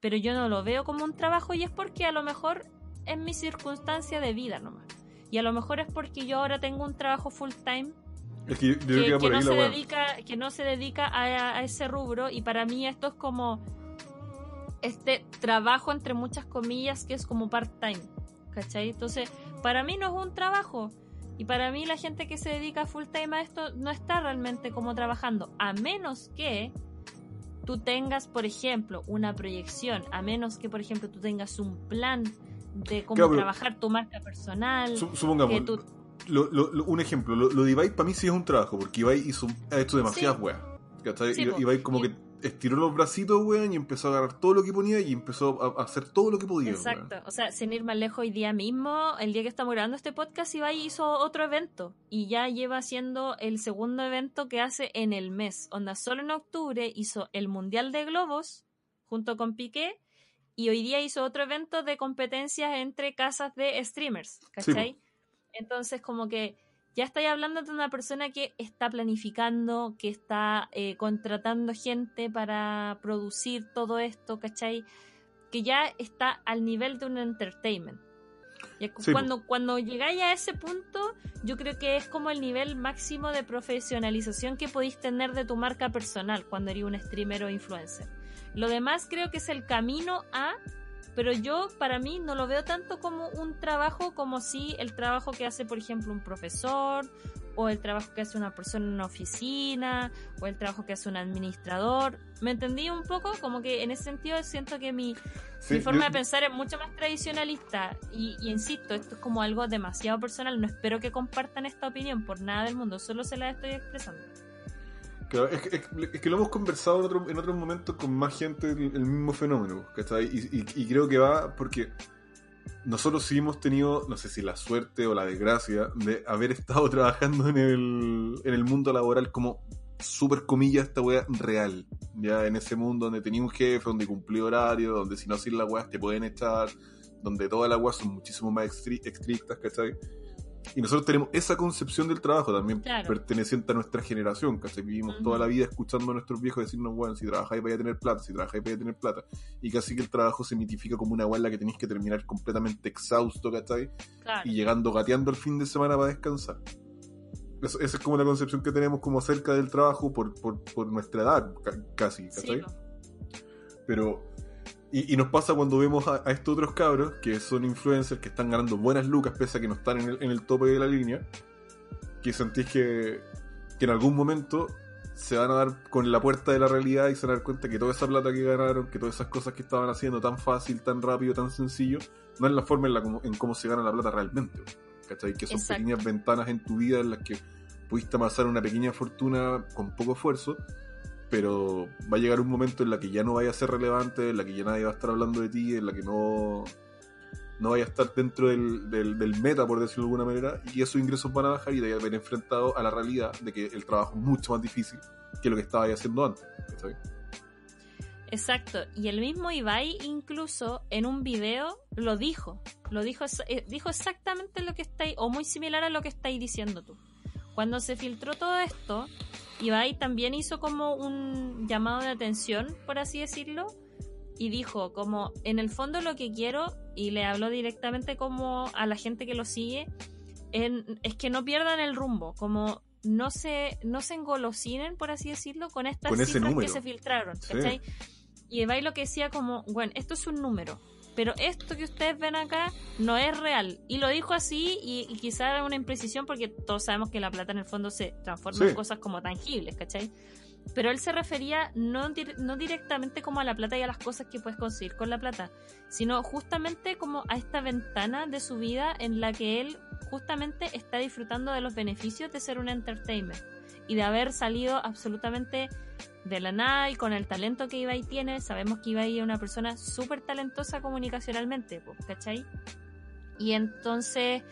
Pero yo no lo veo como un trabajo y es porque a lo mejor es mi circunstancia de vida nomás. Y a lo mejor es porque yo ahora tengo un trabajo full time Es que yo, yo no se dedica, que no se dedica a, a ese rubro y para mí esto es como este trabajo entre muchas comillas que es como part-time, ¿cachai? Entonces, para mí no es un trabajo y para mí la gente que se dedica full-time a esto no está realmente como trabajando, a menos que tú tengas, por ejemplo, una proyección, a menos que, por ejemplo, tú tengas un plan de cómo Claro, trabajar tu marca personal, Su- supongamos, que tú lo- lo- lo- un ejemplo, lo, de Ibai para mí sí es un trabajo, porque Ibai hizo, ha hecho demasiadas Sí. weas. ¿cachai? Sí. Ibai como Y- que estiró los bracitos, weón, y empezó a agarrar todo lo que ponía y empezó a, a hacer todo lo que podía. Exacto, weón. o sea, sin ir más lejos, hoy día mismo, el día que estamos grabando este podcast, Ibai hizo otro evento y ya lleva haciendo el segundo evento que hace en el mes. Onda, solo en octubre hizo el Mundial de Globos junto con Piqué y hoy día hizo otro evento de competencias entre casas de streamers, ¿cachai? Entonces, como que ya estáis hablando de una persona que está planificando, que está eh, contratando gente para producir todo esto, ¿cachai? Que ya está al nivel de un entertainment. Y Sí, cuando, cuando llegáis a ese punto, yo creo que es como el nivel máximo de profesionalización que podéis tener de tu marca personal cuando eres un streamer o influencer. Lo demás creo que es el camino a, pero yo para mí no lo veo tanto como un trabajo como si el trabajo que hace, por ejemplo, un profesor o el trabajo que hace una persona en una oficina o el trabajo que hace un administrador. ¿Me entendí un poco? Como que en ese sentido siento que mi, Sí, mi forma yo- de pensar es mucho más tradicionalista y, y insisto, esto es como algo demasiado personal. No espero que compartan esta opinión por nada del mundo, solo se la estoy expresando. Claro, es, que- es que- lo hemos conversado en, otro, en otros momentos con más gente el, el mismo fenómeno, ¿cachai? Y, y- y creo que va porque nosotros sí hemos tenido, no sé si la suerte o la desgracia, de haber estado trabajando en el, en el mundo laboral como super comillas esta wea real, ya en ese mundo donde tenía un jefe, donde cumplía horario, donde si no haces las weas te pueden echar, donde todas las weas son muchísimo más estri- estrictas, ¿cachai? Y nosotros tenemos esa concepción del trabajo también Claro. perteneciente a nuestra generación, ¿cachai? Vivimos toda la vida escuchando a nuestros viejos decirnos, bueno, si trabajáis vais a tener plata, si trabajáis vais a tener plata. Y casi que el trabajo se mitifica como una la que tenéis que terminar completamente exhausto, ¿cachai? Claro. Y llegando gateando el fin de semana para descansar. Eso- esa es como la concepción que tenemos como acerca del trabajo por, por, por nuestra edad, ca- casi, Sí, ¿cachai? Pero. Y, y nos pasa cuando vemos a, a estos otros cabros que son influencers que están ganando buenas lucas pese a que no están en el, en el tope de la línea. Que sentís que, que en algún momento se van a dar con la puerta de la realidad y se van a dar cuenta que toda esa plata que ganaron, que todas esas cosas que estaban haciendo tan fácil, tan rápido, tan sencillo, no es la forma en, la en cómo se gana la plata realmente. ¿Cachai? Que son Exacto. pequeñas ventanas en tu vida en las que pudiste amasar una pequeña fortuna con poco esfuerzo pero va a llegar un momento en la que ya no vaya a ser relevante, en la que ya nadie va a estar hablando de ti, en la que no, no vaya a estar dentro del, del, meta, por decirlo de alguna manera, y esos ingresos van a bajar y te vas a ver enfrentado a la realidad de que el trabajo es mucho más difícil que lo que estaba haciendo antes. Exacto, y el mismo Ibai incluso en un video lo dijo, lo dijo, eh, dijo exactamente lo que estáis, o muy similar a lo que estáis diciendo tú. Cuando se filtró todo esto, Ibai también hizo como un llamado de atención, por así decirlo, y dijo como, en el fondo lo que quiero, y le habló directamente como a la gente que lo sigue, en- es que no pierdan el rumbo, como no se, no se engolosinen, por así decirlo, con estas Con cifras que se filtraron. Y Ibai lo que decía como, bueno, esto es un número, pero esto que ustedes ven acá no es real. Y lo dijo así y, y quizá era una imprecisión porque todos sabemos que la plata en el fondo se transforma Sí. en cosas como tangibles, ¿cachai? Pero él se refería no, no directamente como a la plata y a las cosas que puedes conseguir con la plata, sino justamente como a esta ventana de su vida en la que él justamente está disfrutando de los beneficios de ser un entertainer y de haber salido absolutamente de la nada y con el talento que Ibai tiene. Sabemos que Ibai es una persona súper talentosa comunicacionalmente, ¿cachai? Y entonces,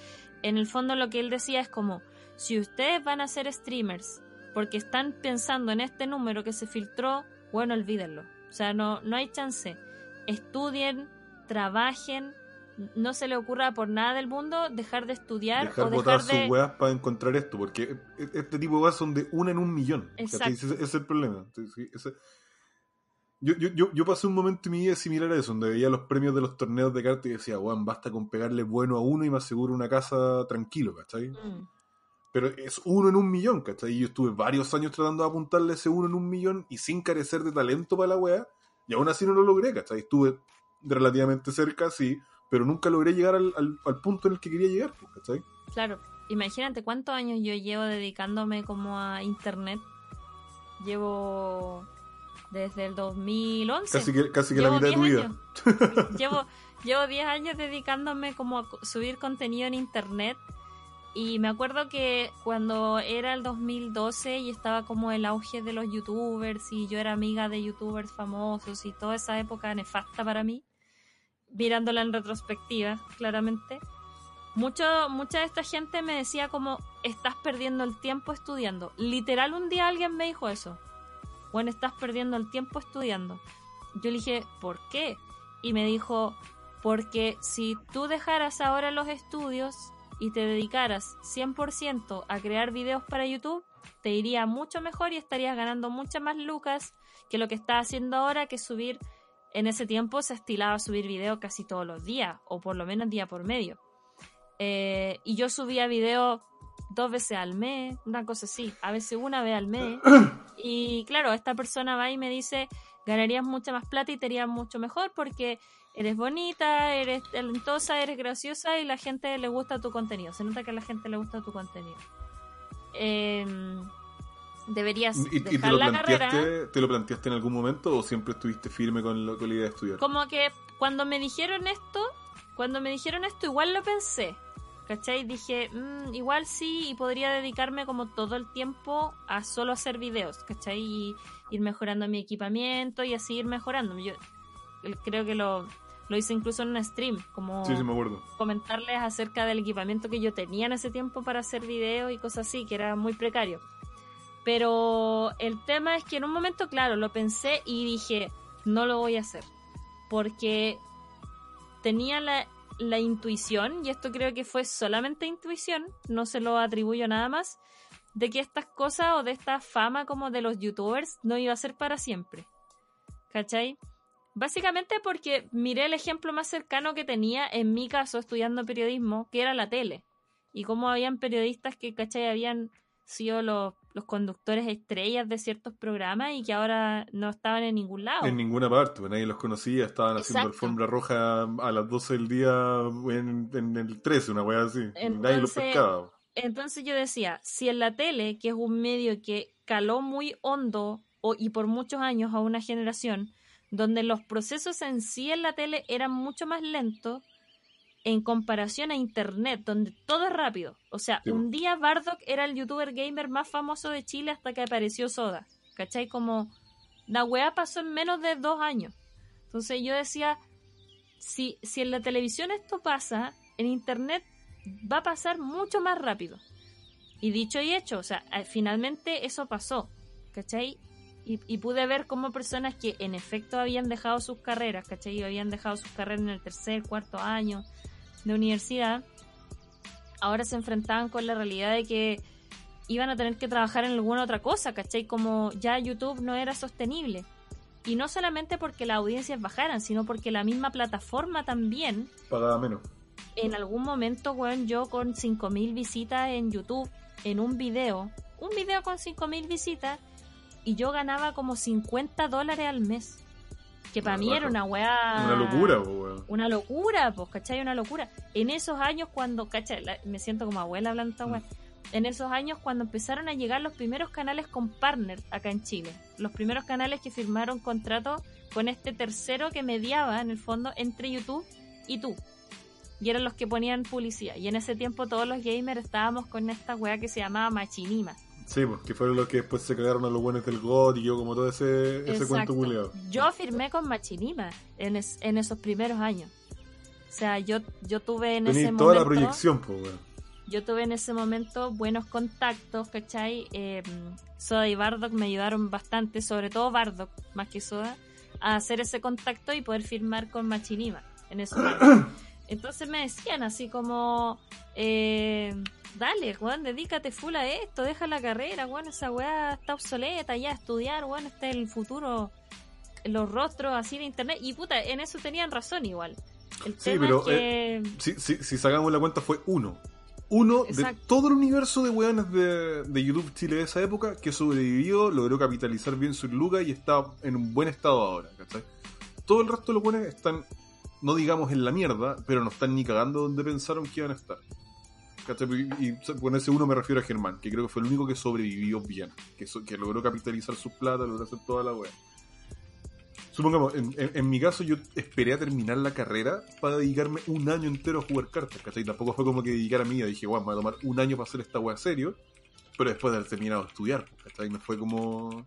en el fondo lo que él decía es como, si ustedes van a ser streamers porque están pensando en este número que se filtró, bueno, olvídenlo. O sea, no, no hay chance. Estudien, trabajen, no se le ocurra por nada del mundo dejar de estudiar Dejar o botar dejar de... sus weas para encontrar esto, porque e- este tipo de weas son de una en un millón. Ese, ese es el problema. Ese- Yo, yo, yo, yo pasé un momento en mi vida similar a eso, donde veía los premios de los torneos de cartas y decía, weón, basta con pegarle bueno a uno y me aseguro una casa tranquilo, ¿cachai? Mm, Pero es uno en un millón, ¿cachai? Y yo estuve varios años tratando de apuntarle ese uno en un millón y sin carecer de talento para la wea, y aún así no lo logré, ¿cachai? Estuve relativamente cerca, sí, pero nunca logré llegar al, al- al punto en el que quería llegar, ¿cachai? claro, imagínate cuántos años yo llevo dedicándome como a internet. Llevo desde el 2011. Casi que, casi que la mitad de tu 10 vida. años. llevo, llevo 10 años dedicándome como a subir contenido en internet. Y me acuerdo que cuando era el 2012 y estaba como el auge de los youtubers y yo era amiga de youtubers famosos y toda esa época nefasta para mí, mirándola en retrospectiva, claramente, mucho, mucha de esta gente me decía como, estás perdiendo el tiempo estudiando. Literal un día alguien me dijo eso. Bueno, estás perdiendo el tiempo estudiando. Yo le dije, ¿por qué? Y me dijo, porque si tú dejaras ahora los estudios y te dedicaras 100% a crear videos para YouTube, te iría mucho mejor y estarías ganando muchas más lucas que lo que estás haciendo ahora, que subir, en ese tiempo se estilaba subir videos casi todos los días, o por lo menos día por medio. Eh, y yo subía videos dos veces al mes, una cosa así, a veces una vez al mes. Y claro, esta persona va y me dice, ganarías mucha más plata y te irías mucho mejor porque eres bonita, eres talentosa, eres graciosa y la gente le gusta tu contenido. Se nota que a la gente le gusta tu contenido. Em, deberías ¿Y, y te, dejar lo la planteaste, carrera. te lo planteaste en algún momento o siempre estuviste firme con, lo, con la idea de estudiar? Como que cuando me dijeron esto, cuando me dijeron esto, igual lo pensé. ¿Cachai? Dije, "Mm, igual sí, y podría dedicarme como todo el tiempo a solo hacer videos, ¿cachai? Y ir mejorando mi equipamiento y así ir mejorando. Yo creo que lo, lo hice incluso en un stream, como Sí, sí, me acuerdo. comentarles acerca del equipamiento que yo tenía en ese tiempo para hacer videos y cosas así, que era muy precario. Pero el tema es que en un momento, claro, lo pensé y dije, no lo voy a hacer. Porque tenía la, intuición, y esto creo que fue solamente intuición, no se lo atribuyo nada más, de que estas cosas o de esta fama como de los youtubers no iba a ser para siempre. ¿Cachai? Básicamente porque miré el ejemplo más cercano que tenía, en mi caso, estudiando periodismo, que era la tele. Y cómo habían periodistas que, ¿cachai? Habían sido los, los conductores estrellas de ciertos programas y que ahora no estaban en ningún lado. En ninguna parte, pues nadie los conocía, estaban haciendo Exacto. alfombra roja a las 12 del día en, en el 13, una weá así. nadie los Entonces, pescaba. Entonces yo decía, si en la tele, que es un medio que caló muy hondo o, y por muchos años a una generación, donde los procesos en sí en la tele eran mucho más lentos en comparación a internet, donde todo es rápido. O sea, Sí, un día Bardock era el youtuber gamer más famoso de Chile hasta que apareció Soda. ¿Cachai? Como la weá pasó en menos de dos años. Entonces yo decía, si, si en la televisión esto pasa, en internet va a pasar mucho más rápido. Y dicho y hecho, o sea, eh, finalmente eso pasó, ¿cachai? Y, y pude ver cómo personas que en efecto habían dejado sus carreras, ¿cachai? Habían dejado sus carreras en el tercer, cuarto año de universidad, ahora se enfrentaban con la realidad de que iban a tener que trabajar en alguna otra cosa, ¿cachai? Como ya YouTube no era sostenible. Y no solamente porque las audiencias bajaran, sino porque la misma plataforma también Pagaba menos. en algún momento, weón, yo con 5.000 visitas en YouTube, en un video, un video con 5.000 visitas, y yo ganaba como 50 dólares al mes. Que para mí era una weá... Una locura, po. Una locura, pues, ¿cachai? Una locura. En esos años cuando, ¿cachai? La- me siento como abuela hablando esta weá. en esos años cuando empezaron a llegar los primeros canales con partner acá en Chile. Los primeros canales que firmaron contrato con este tercero que mediaba en el fondo entre YouTube y tú. Y eran los que ponían publicidad. Y en ese tiempo todos los gamers estábamos con esta weá que se llamaba Machinima. Sí, pues, que fueron los que después se cagaron a los buenos del God y yo como todo ese, ese cuento culeado. Yo firmé con Machinima en, es- en esos primeros años. O sea, yo, yo tuve en ese Tenéis momento... toda la proyección, pues, weón. Yo tuve en ese momento buenos contactos, ¿cachai? Eh, Soda y Bardock me ayudaron bastante, sobre todo Bardock, más que Soda, a hacer ese contacto y poder firmar con Machinima en esos años. Entonces me decían así como, eh, dale, Juan, dedícate full a esto, deja la carrera, Juan, esa weá está obsoleta, ya estudiar, Juan, este es el futuro, los rostros así de internet. Y puta, en eso tenían razón igual. El Sí, tema pero, es que... Si, si, si sacamos la cuenta fue uno. Uno de todo el universo de weones de, de YouTube Chile de esa época que sobrevivió, logró capitalizar bien su luga y está en un buen estado ahora, ¿cachai? Todo el resto de los weones están, no digamos en la mierda, pero no están ni cagando donde pensaron que iban a estar. Y, y con ese uno me refiero a Germán, que creo que fue el único que sobrevivió bien, que, logró capitalizar sus plata, logró hacer toda la wea. Supongamos, en, mi caso yo esperé a terminar la carrera para dedicarme un año entero a jugar cartas, ¿cachai? Tampoco fue como que dedicara a mí, dije, bueno, me voy a tomar un año para hacer esta wea serio, pero después de haber terminado de estudiar, ¿cachai? No fue como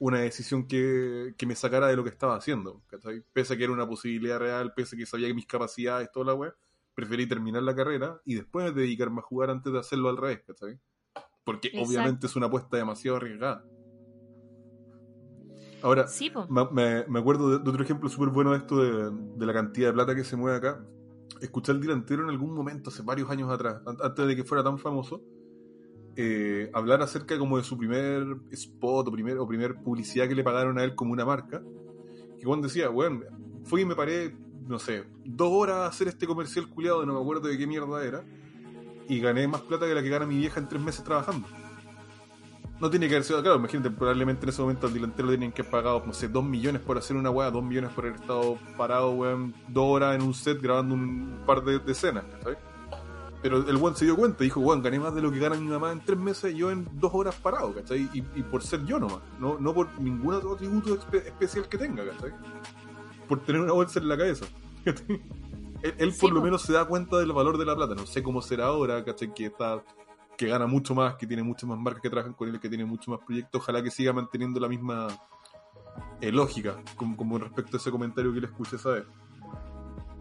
una decisión que, que me sacara de lo que estaba haciendo, ¿cachai? Pese a que era una posibilidad real, pese a que sabía que mis capacidades, toda la wea, preferí terminar la carrera y después dedicarme a jugar antes de hacerlo al revés, ¿cachai? Porque Exacto. obviamente es una apuesta demasiado arriesgada. Ahora, Sí, me, me- acuerdo de, de otro ejemplo súper bueno de esto de, de la cantidad de plata que se mueve acá. Escuché al delantero en algún momento, hace varios años atrás, an- antes de que fuera tan famoso, eh, hablar acerca como de su primer spot o primer, o primer publicidad que le pagaron a él como una marca. Que Juan decía, bueno, fui y me paré, no sé, dos horas a hacer este comercial culiado, no me acuerdo de qué mierda era, y gané más plata que la que gana mi vieja en tres meses trabajando. No tiene que haber sido, claro, imagínate, probablemente en ese momento al delantero le tenían que haber pagado, no sé, dos millones por hacer una weá, dos millones por haber estado parado, weón, dos horas en un set grabando un par de, de escenas, ¿sabes? Pero el weón se dio cuenta, dijo, weón, gané más de lo que gana mi mamá en tres meses, yo en dos horas parado, ¿cachai? Y, y por ser yo nomás, no, no por ningún otro atributo espe- especial que tenga, ¿cachai? Por tener una bolsa en la cabeza. ¿cachai? él él Sí, por lo menos se da cuenta del valor de la plata, no sé cómo será ahora, ¿cachai? Que está que gana mucho más, que tiene muchas más marcas que trabajan con él, que tiene mucho más proyectos, ojalá que siga manteniendo la misma eh, lógica, como, como respecto a ese comentario que le escuché esa vez.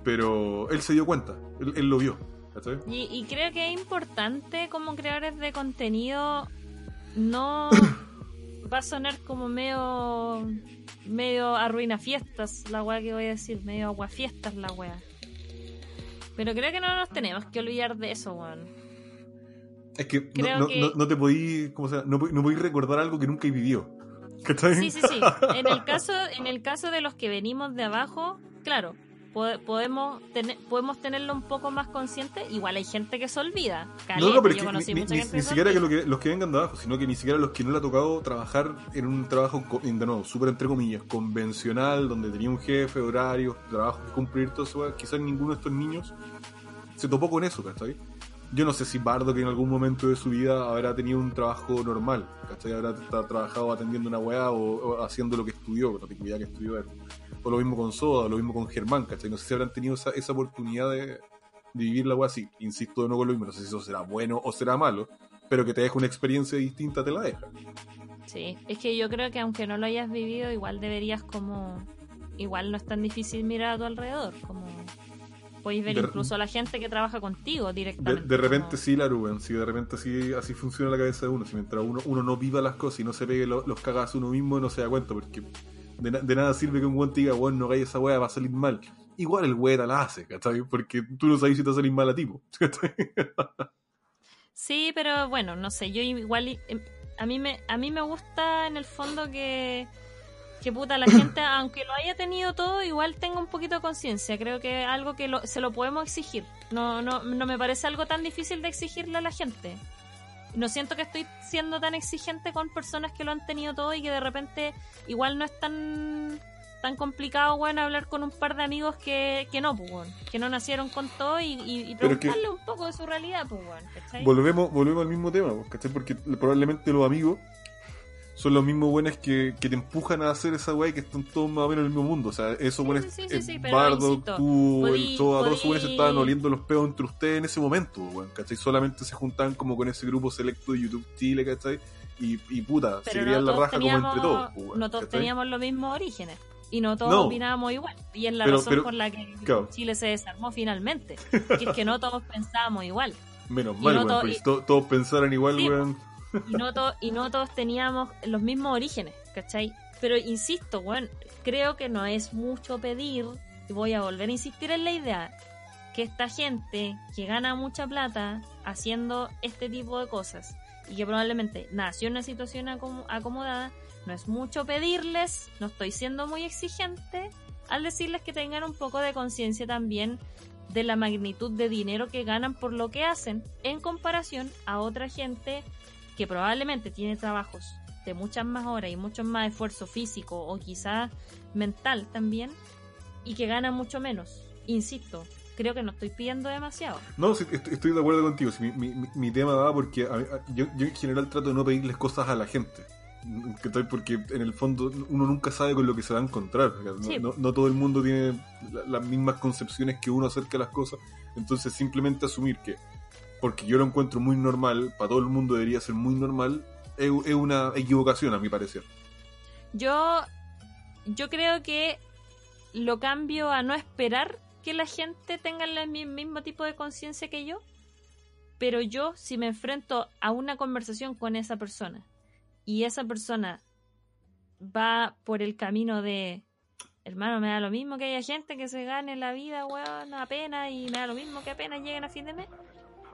Pero él se dio cuenta, él, él lo vio, ¿cachai? Y, y creo que es importante como creadores de contenido no va a sonar como medio medio arruina fiestas la weá que voy a decir, medio aguafiestas la weá. Pero creo que no nos tenemos que olvidar de eso, weón. Es que no, Creo no, que- no, no te podí, ¿cómo se llama? No, no podí recordar algo que nunca he vivido. Sí, sí, sí. En el caso, en el caso de los que venimos de abajo, claro, po- podemos tener, podemos tenerlo un poco más consciente. Igual hay gente que se olvida. No, Caleta, no, pero yo conocí ni, mucha ni- gente ni siquiera que, lo que los que vengan de abajo, sino que ni siquiera los que no le ha tocado trabajar en un trabajo, de nuevo, súper entre comillas, convencional, donde tenía un jefe, horarios, trabajos que cumplir, todo eso, quizás ninguno de estos niños se topó con eso, ¿cachai? Yo no sé si Bardo que en algún momento de su vida habrá tenido un trabajo normal, ¿cachai? Habrá tra- trabajado atendiendo una weá o, o haciendo lo que estudió, tengo idea que estudió él. O lo mismo con Soda, o lo mismo con Germán, ¿cachai? No sé si habrán tenido esa, esa oportunidad de, de vivir la así. Insisto de nuevo con lo mismo, no sé si eso será bueno o será malo, pero que te deje una experiencia distinta te la deja. Sí, es que yo creo que aunque no lo hayas vivido, igual deberías como... Igual no es tan difícil mirar a tu alrededor, como... Podéis ver De- incluso a la gente que trabaja contigo directamente. de repente como- sí, la sí, de repente sí, así funciona la cabeza de uno. Si mientras uno, uno no viva las cosas y no se pegue lo- los cagazos uno mismo, no se da cuenta, porque de, na- de nada sirve que un weón te diga, weón, no hagáis esa weá, va a salir mal. Igual el weón la hace, ¿cachai? Porque tú no sabes si te va a salir mal a ti, po, ¿cachai? Sí, pero bueno, no sé, yo igual em, a mí me a mí me gusta en el fondo que que puta la gente aunque lo haya tenido todo igual tenga un poquito de conciencia, creo que es algo que lo- se lo podemos exigir. No no no me parece algo tan difícil de exigirle a la gente. No siento que estoy siendo tan exigente con personas que lo han tenido todo y que de repente igual no están tan complicado, weón, hablar con un par de amigos que, que no, pues. Que no nacieron con todo y, y, y es que- un poco de su realidad, pues. Volvemos, volvemos al mismo tema, pues, ¿cachai? Porque probablemente los amigos son los mismos buenos que, que te empujan a hacer esa weá y que están todos más o menos en el mismo mundo. O sea, esos buenos, sí, sí, sí, pero Bardo, insisto, tú, el, todos esos buenos se estaban oliendo los peos entre ustedes en ese momento, weón, ¿cachai? Solamente se juntaban como con ese grupo selecto de YouTube Chile, ¿cachai? Y, y puta, se Pero creían no la raja como entre todos, pues, weón, no todos ¿cachai? teníamos los mismos orígenes. Y no todos No. opinábamos igual. Y es la Pero- razón pero- por la que claro. Chile se desarmó finalmente. Que es que no todos pensábamos igual. Menos y mal, no weón, to- todos pensaran igual, Sí, weón. Y no, to- y no todos teníamos los mismos orígenes, ¿cachai? Pero insisto, bueno, creo que no es mucho pedir, y voy a volver a insistir en la idea, que esta gente que gana mucha plata haciendo este tipo de cosas y que probablemente nació en una situación acom- acomodada, no es mucho pedirles, no estoy siendo muy exigente al decirles que tengan un poco de conciencia también de la magnitud de dinero que ganan por lo que hacen en comparación a otra gente que probablemente tiene trabajos de muchas más horas y mucho más esfuerzo físico o quizás mental también y que gana mucho menos. Insisto, creo que no estoy pidiendo demasiado. No, sí, est- estoy de acuerdo contigo. sí, mi, mi- mi tema va porque a yo, yo en general trato de no pedirles cosas a la gente. Porque en el fondo uno nunca sabe con lo que se va a encontrar. No, Sí. no- no todo el mundo tiene la- las mismas concepciones que uno acerca de las cosas. Entonces simplemente asumir que porque yo lo encuentro muy normal, para todo el mundo debería ser muy normal, es, una equivocación a mi parecer. Yo, yo creo que lo cambio a no esperar que la gente tenga el mi- mismo tipo de conciencia que yo, pero yo si me enfrento a una conversación con esa persona y esa persona va por el camino de hermano, me da lo mismo que haya gente que se gane la vida, weón, apenas y me da lo mismo que apenas lleguen a fin de mes,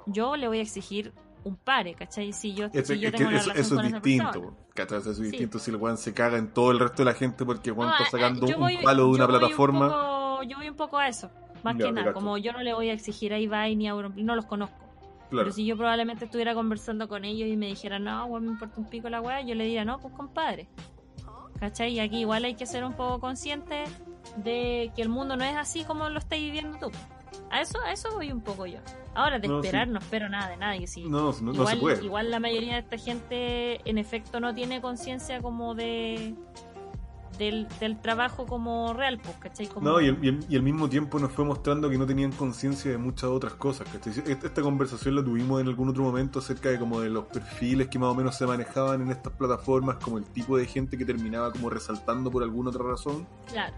yo le voy a exigir un pare, ¿cachai? Si yo, Es, si yo tengo una eso, eso es distinto. ¿cachai? Eso es Sí. distinto si el weón se caga en todo el resto de la gente porque el weón No, está eh, sacando un voy- palo de una un plataforma. poco- yo voy un poco a eso. Más Ya, que nada, como yo no le voy a exigir a Ibai ni a Auronplay, no los conozco. Claro. Pero si yo probablemente estuviera conversando con ellos y me dijeran, no, weón, me importa un pico la weá, yo le diría, no, pues compadre. ¿Cachai? Y aquí igual hay que ser un poco consciente de que el mundo no es así como lo estáis viviendo tú. A eso, a eso voy un poco yo. Ahora, de No, esperar, sí. no espero nada de nadie. Sí. No, no, no se igual, puede. igual la mayoría de esta gente, en efecto, no tiene conciencia como de. Del, del trabajo como real, pues, ¿cachai? Como, No, y, el- y el- y al mismo tiempo nos fue mostrando que no tenían conciencia de muchas otras cosas. ¿cachai? Esta, esta conversación la tuvimos en algún otro momento acerca de como de los perfiles que más o menos se manejaban en estas plataformas, como el tipo de gente que terminaba como resaltando por alguna otra razón. Claro.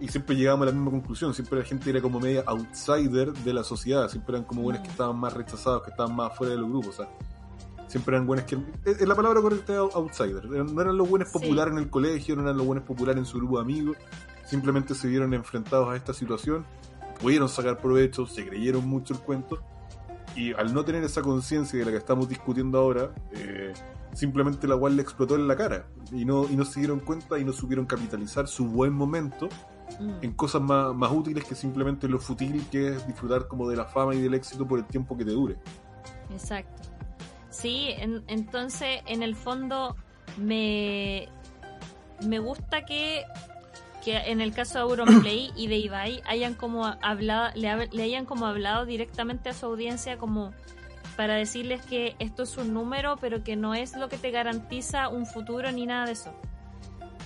Y siempre llegábamos a la misma conclusión. Siempre la gente era como media outsider de la sociedad. Siempre eran como buenos que Mm. estaban más rechazados, que estaban más fuera de los grupos. O sea, siempre eran buenos que. Es la palabra correcta, outsider. No eran los buenos Sí. populares en el colegio, no eran los buenos populares en su grupo de amigos. Simplemente se vieron enfrentados a esta situación, pudieron sacar provecho, se creyeron mucho el cuento. Y al no tener esa conciencia de la que estamos discutiendo ahora, eh, simplemente la cual le explotó en la cara. Y no, y no se dieron cuenta y no supieron capitalizar su buen momento Mm. en cosas más, más útiles que simplemente lo fútil que es disfrutar como de la fama y del éxito por el tiempo que te dure. Exacto. Sí, en- entonces en el fondo me, me gusta que, que en el caso de Auronplay y de Ibai hayan como hablado, le, le hayan como hablado directamente a su audiencia como para decirles que esto es un número, pero que no es lo que te garantiza un futuro ni nada de eso.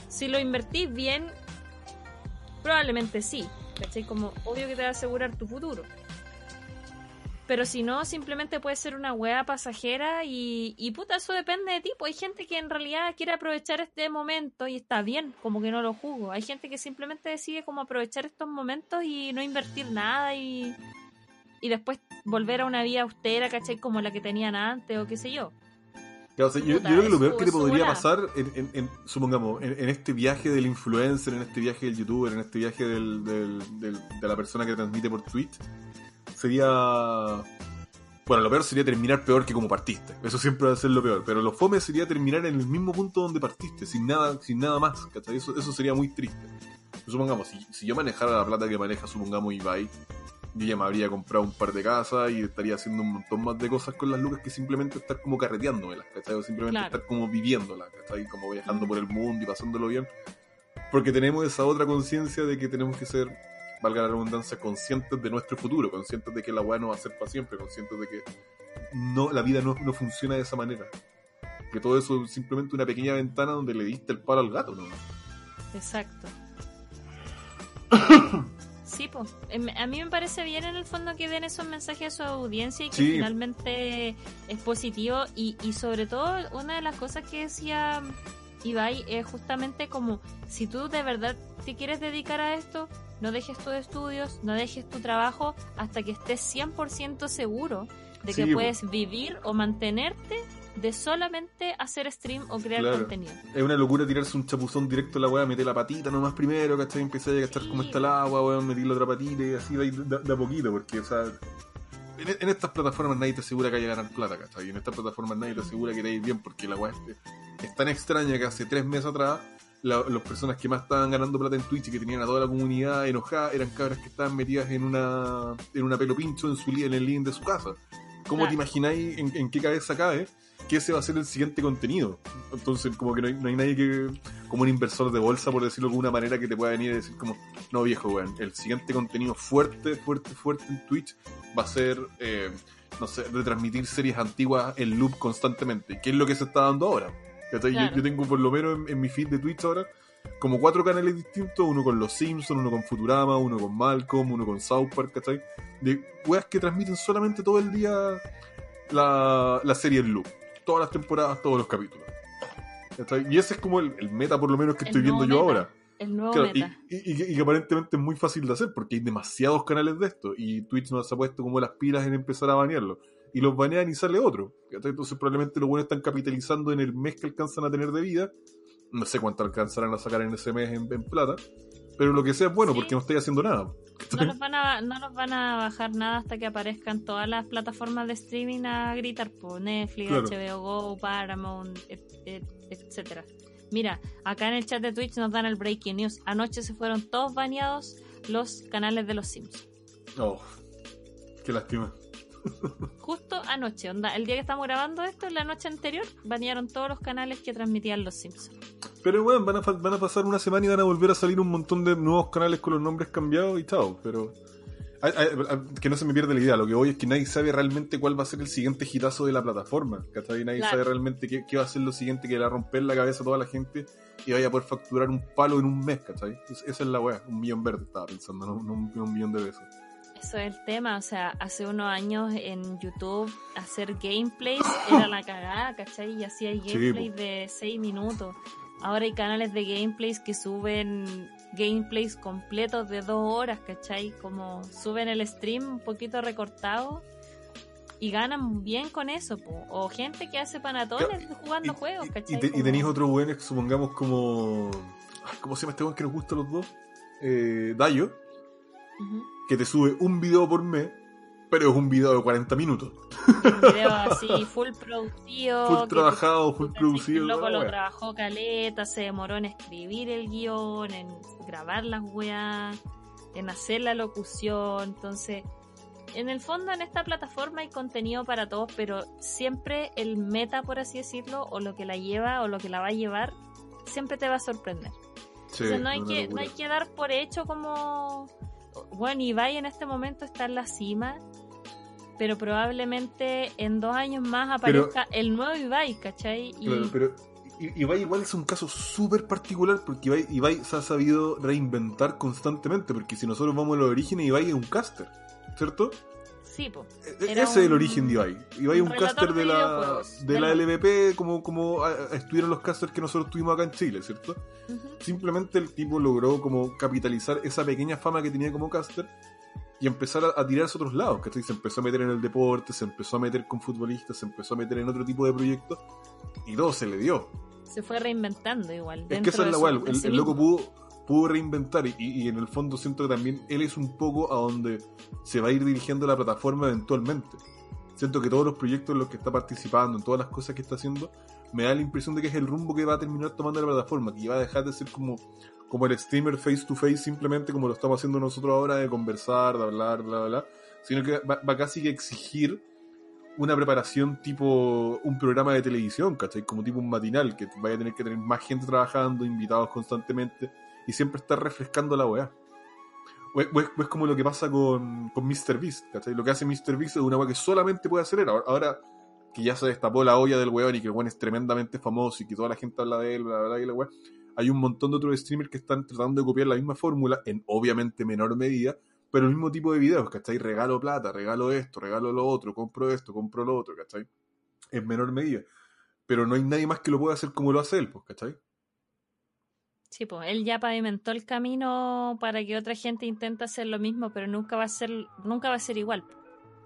Si lo invertís bien, probablemente sí. ¿Cachai? Como obvio que te va a asegurar tu futuro. Pero si no, simplemente puede ser una hueá pasajera y, y puta, eso depende de ti. Pues hay gente que en realidad quiere aprovechar este momento y está bien, como que no lo juzgo. Hay gente que simplemente decide como aprovechar estos momentos y no invertir nada y, y después volver a una vida austera, ¿cachai? Como la que tenían antes o qué sé yo. Ya, o sea, yo, creo que lo peor que te podría pasar, en, en- en- supongamos, en, en este viaje del influencer, en este viaje del youtuber, en este viaje del, del- del- de la persona que transmite por Twitch, sería... Bueno, lo peor sería terminar peor que como partiste. Eso siempre va a ser lo peor. Pero lo fome sería terminar en el mismo punto donde partiste, sin nada, sin nada más. ¿cachai? Eso, eso sería muy triste. Supongamos, si, si yo manejara la plata que maneja, supongamos, Ibai, yo ya me habría comprado un par de casas y estaría haciendo un montón más de cosas con las lucas que simplemente estar como carreteándomelas, ¿cachai? O simplemente Claro. estar como viviéndolas, ¿cachai? Como viajando por el mundo y pasándolo bien. Porque tenemos esa otra conciencia de que tenemos que ser, valga la redundancia, conscientes de nuestro futuro, conscientes de que la weá no va a ser para siempre, conscientes de que no, la vida no, no funciona de esa manera. Que todo eso es simplemente una pequeña ventana donde le diste el palo al gato, ¿no? Exacto. Pues. A mí me parece bien en el fondo que den esos mensajes a su audiencia y que Sí. finalmente es positivo. Y, y sobre todo, una de las cosas que decía Ibai es justamente como: si tú de verdad te quieres dedicar a esto, no dejes tus estudios, no dejes tu trabajo hasta que estés 100% seguro de que Sí, puedes vivir o mantenerte de solamente hacer stream o crear Claro. contenido. Es una locura tirarse un chapuzón directo a la weá, meter la patita nomás primero, ¿cachai? Empecé a cachar Sí. cómo está el agua, weón, metí la otra patita y así de, de a poquito, porque, o sea, en, en estas plataformas nadie te asegura que vaya a ganar plata, ¿cachai? Y en estas plataformas nadie te asegura que te ir bien, porque la weá es, es tan extraña que hace tres meses atrás, la- las personas que más estaban ganando plata en Twitch y que tenían a toda la comunidad enojada eran cabras que estaban metidas en una, en una pelo pincho en, su, en el link de su casa. ¿Cómo Claro. te imagináis en, en qué cabeza cabe que ese va a ser el siguiente contenido? Entonces, como que no hay, no hay nadie que, como un inversor de bolsa, por decirlo de alguna manera, que te pueda venir y decir como, no viejo, weón, el siguiente contenido fuerte, fuerte, fuerte en Twitch va a ser, eh, no sé, retransmitir series antiguas en loop constantemente, que es lo que se está dando ahora. Yo, tengo por lo menos en, en mi feed de Twitch ahora como cuatro canales distintos, uno con Los Simpsons, uno con Futurama, uno con Malcolm, uno con South Park, ¿cachai? De weas que transmiten solamente todo el día la, la serie en loop. Todas las temporadas, todos los capítulos. Y ese es como el, el meta, por lo menos, que El estoy viendo yo ahora. El nuevo Claro, y, meta. y- y que- y que aparentemente es muy fácil de hacer porque hay demasiados canales de esto y Twitch nos ha puesto como las pilas en empezar a banearlo. Y los banean y sale otro. Entonces probablemente los buenos están capitalizando en el mes que alcanzan a tener de vida. No sé cuánto alcanzarán a sacar en ese mes en, en plata. Pero lo que sea es bueno Sí. porque no estoy haciendo nada. No nos, van a, no nos van a bajar nada hasta que aparezcan todas las plataformas de streaming a gritar por Netflix, Claro. HBO Go, Paramount, et- et- etcétera. Mira, acá en el chat de Twitch nos dan el breaking news. Anoche se fueron todos baneados los canales de los Sims. Oh, qué lástima. Justo anoche, onda, el día que estamos grabando esto, la noche anterior, banearon todos los canales que transmitían los Sims. Pero bueno, van a, fa- van a pasar una semana y van a volver a salir un montón de nuevos canales con los nombres cambiados y chao. Pero que no se me pierda la idea. Lo que voy es que nadie sabe realmente cuál va a ser el siguiente hitazo de la plataforma. ¿cachai? Nadie Claro. sabe realmente qué, qué va a ser lo siguiente que le va a romper la cabeza a toda la gente y vaya a poder facturar un palo en un mes. ¿cachai? Es- esa es la weá. Un millón verde estaba pensando, no, No un, un millón de pesos. Eso es el tema, o sea, hace unos años en YouTube hacer gameplays era la cagada, ¿cachai? Y hacía gameplays de 6 minutos. Ahora hay canales de gameplays que suben gameplays completos de 2 horas, ¿cachai? Como suben el stream un poquito recortado y ganan bien con eso, po. O gente que hace panatones jugando Y- juegos, y- ¿cachai? Y, te- y Como- tenéis otros weones, supongamos como. ay, ¿Cómo se llama este weón que nos gusta a los dos? Eh, Dayo. Que te sube un video por mes, pero es un video de 40 minutos. Un video así, full producido. Full trabajado, full producido. El loco lo wea. trabajó caleta, se demoró en escribir el guion, en grabar las weas, en hacer la locución. Entonces, en el fondo en esta plataforma hay contenido para todos, pero siempre el meta, por así decirlo, o lo que la lleva o lo que la va a llevar, siempre te va a sorprender. Sí, Entonces no hay, que, no hay que dar por hecho como... Bueno, Ibai en este momento está en la cima, pero probablemente en dos años más Pero- aparezca el nuevo Ibai, ¿cachai? Y Claro, pero Ibai igual es un caso súper particular porque Ibai, Ibai se ha sabido reinventar constantemente, porque si nosotros vamos a los orígenes, Ibai es un caster, ¿cierto? Sí, po. E- Era Ese es el origen de Ibai. Ibai es un caster de de la, de la LVP, como, como estuvieron los casters que nosotros tuvimos acá en Chile, ¿cierto? Simplemente el tipo logró como capitalizar esa pequeña fama que tenía como caster y empezar a, a tirarse a otros lados, ¿cachai? Se empezó a meter en el deporte, se empezó a meter con futbolistas, se empezó a meter en otro tipo de proyectos y todo se le dio. Se fue reinventando igual. Es que esa es la de el, sí el loco pudo, pudo reinventar y, en el fondo siento que también él es un poco a donde se va a ir dirigiendo la plataforma eventualmente. Siento que todos los proyectos en los que está participando, en todas las cosas que está haciendo, me da la impresión de que es el rumbo que va a terminar tomando la plataforma, que va a dejar de ser como, como el streamer face to face, simplemente como lo estamos haciendo nosotros ahora, de conversar, de hablar, bla, bla, bla, sino que va, va casi que exigir una preparación tipo un programa de televisión, ¿cachai? Como tipo un matinal, que vaya a tener que tener más gente trabajando, invitados constantemente, y siempre estar refrescando la weá. O es, como lo que pasa con, con Mr. Beast, ¿cachai? Lo que hace Mr. Beast es una weá que solamente puede hacer él. Ahora, ahora que ya se destapó la olla del weón y que el weón es tremendamente famoso y que toda la gente habla de él, bla, bla, bla, y la weá, hay un montón de otros streamers que están tratando de copiar la misma fórmula, en obviamente menor medida, pero el mismo tipo de videos, ¿cachai? Regalo plata, regalo esto, regalo lo otro, compro esto, compro lo otro, ¿cachai? En menor medida. Pero no hay nadie más que lo pueda hacer como lo hace él, pues, ¿cachai? Sí, pues él ya pavimentó el camino para que otra gente intente hacer lo mismo, pero nunca va a ser, nunca va a ser igual.